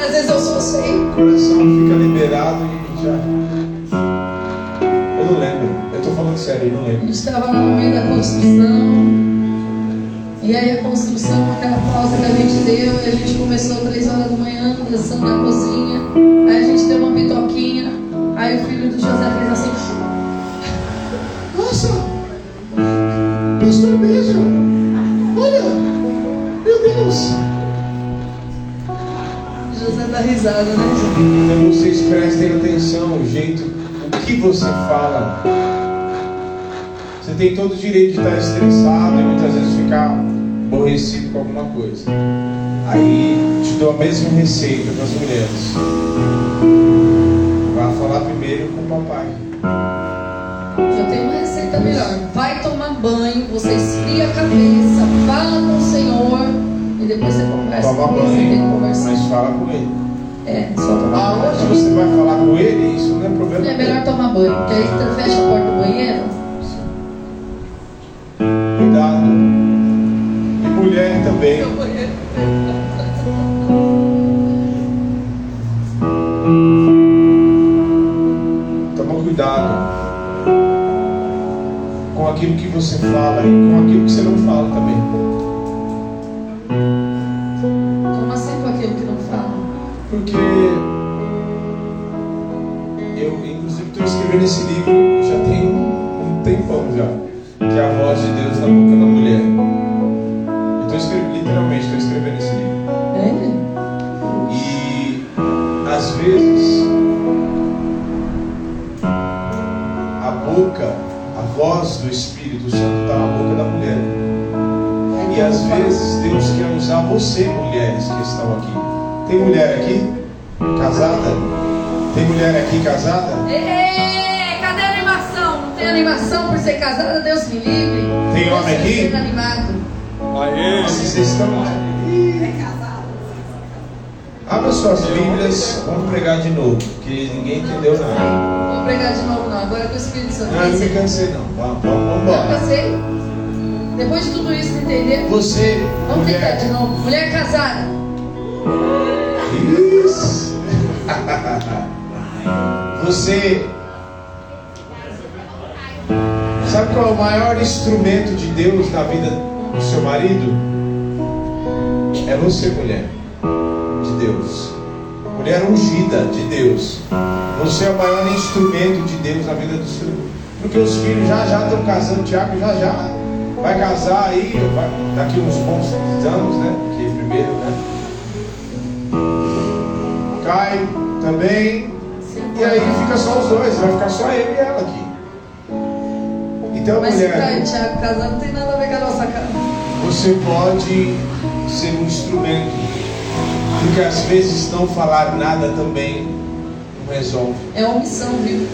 Speaker 1: Às vezes eu sou assim.
Speaker 2: O coração fica liberado e já. Eu não lembro. Eu tô falando sério, eu não
Speaker 1: A
Speaker 2: lembro.
Speaker 1: gente estava no meio da construção. E aí a construção, aquela pausa que a gente deu, e a gente começou três horas da manhã, dançando na cozinha. Aí a gente deu uma pitoquinha. Aí o filho do José fez assim.
Speaker 2: Nossa! Pastor mesmo! Olha! Meu Deus!
Speaker 1: Risada, né?
Speaker 2: Então vocês prestem atenção o jeito, o que você fala. Você tem todo o direito de estar estressado e muitas vezes ficar aborrecido com alguma coisa. Aí te dou a mesma receita para as mulheres. Vá falar primeiro com o papai.
Speaker 1: Eu tenho uma receita melhor. Vai tomar banho, você esfria a cabeça, fala com o Senhor e depois você conversa
Speaker 2: Toma
Speaker 1: com tem que
Speaker 2: banho, mas fala com ele.
Speaker 1: É, só tomar banho.
Speaker 2: Aonde você vai falar com ele, isso não é problema.
Speaker 1: É melhor tomar banho, porque aí você fecha a porta do banheiro.
Speaker 2: Cuidado. E mulher também. Toma cuidado com aquilo aquilo que você fala e com aquilo que você não fala também.
Speaker 1: Por ser casada, Deus me livre.
Speaker 2: Tem homem aqui?
Speaker 1: animado.
Speaker 4: Aê!
Speaker 2: Vocês estão. Abra suas Bíblias, vamos pregar de novo, porque ninguém entendeu nada.
Speaker 1: Vou pregar de novo não, agora que o Espírito Santo
Speaker 2: Não, eu não me cansei não. Vamos, vamos, vamos
Speaker 1: Não cansei. Depois de tudo isso, entender.
Speaker 2: Você,
Speaker 1: Vamos tentar de
Speaker 2: mulher.
Speaker 1: novo. Mulher casada.
Speaker 2: Isso. Você sabe qual é o maior instrumento de Deus na vida do seu marido? É você, mulher. De Deus. Mulher ungida de Deus. Você é o maior instrumento de Deus na vida do seu. Porque os filhos já já estão casando, Tiago já já vai casar aí, vai- daqui uns bons anos, né? Porque primeiro, né? Cai também. E aí fica só os dois, vai ficar só ele e ela aqui. Então,
Speaker 1: Mas
Speaker 2: mulher,
Speaker 1: Caio e Thiago casado, não tem nada a ver com a nossa casa.
Speaker 2: você pode ser um instrumento. Porque às vezes não falar nada também não resolve.
Speaker 1: É omissão, viu?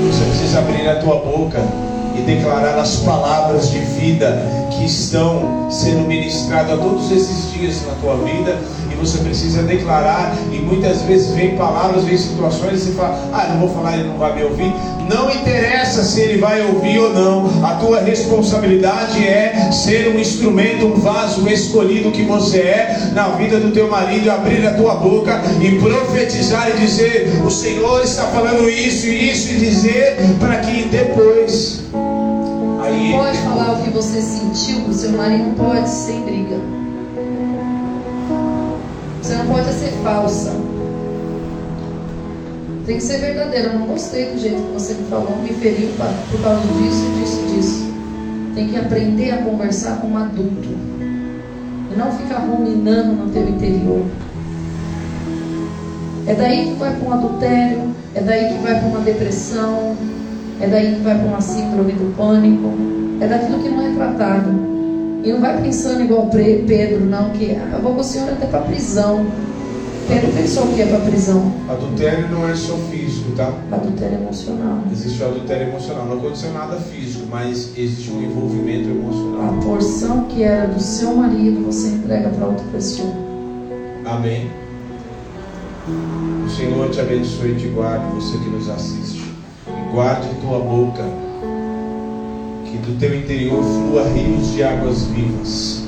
Speaker 2: Você precisa abrir a tua boca e declarar as palavras de vida que estão sendo ministradas a todos esses dias na tua vida. E você precisa declarar. E muitas vezes vem palavras, vem situações e você fala: Ah, não vou falar, ele não vai me ouvir. Não interessa se ele vai ouvir ou não. A tua responsabilidade é ser um instrumento, um vaso escolhido que você é na vida do teu marido, abrir a tua boca e profetizar e dizer: O Senhor está falando isso e isso e dizer para que depois aí
Speaker 1: Não pode falar o que você sentiu pro seu marido, não pode sem briga. Você não pode ser falsa. Tem que ser verdadeira. Eu não gostei do jeito que você me falou, me feriu por causa disso, disso, disso. Tem que aprender a conversar com um adulto. E não ficar ruminando no teu interior. É daí que vai para um adultério, é daí que vai para uma depressão, é daí que vai para uma síndrome do pânico, é daquilo que não é tratado. E não vai pensando igual Pedro, não, que ah, eu vou com o senhor até para prisão. Pedro pensou que ia para prisão.
Speaker 2: adultério não é só físico, tá?
Speaker 1: Adultério emocional.
Speaker 2: Existe o adultério emocional. Não aconteceu nada físico, mas existe um envolvimento emocional.
Speaker 1: A porção que era do seu marido, você entrega para outra pessoa.
Speaker 2: Amém. O Senhor te abençoe e te guarde, você que nos assiste. E guarde tua boca, que do teu interior flua rios de águas vivas.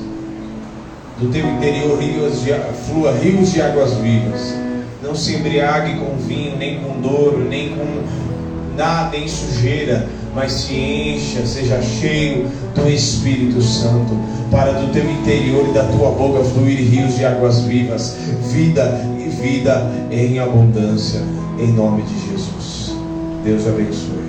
Speaker 2: Do teu interior rios de, flua rios de águas vivas. Não se embriague com vinho, nem com douro, nem com nada, nem sujeira, mas se encha, seja cheio do Espírito Santo, para do teu interior e da tua boca fluir rios de águas vivas, vida e vida em abundância, em nome de Jesus. Deus abençoe.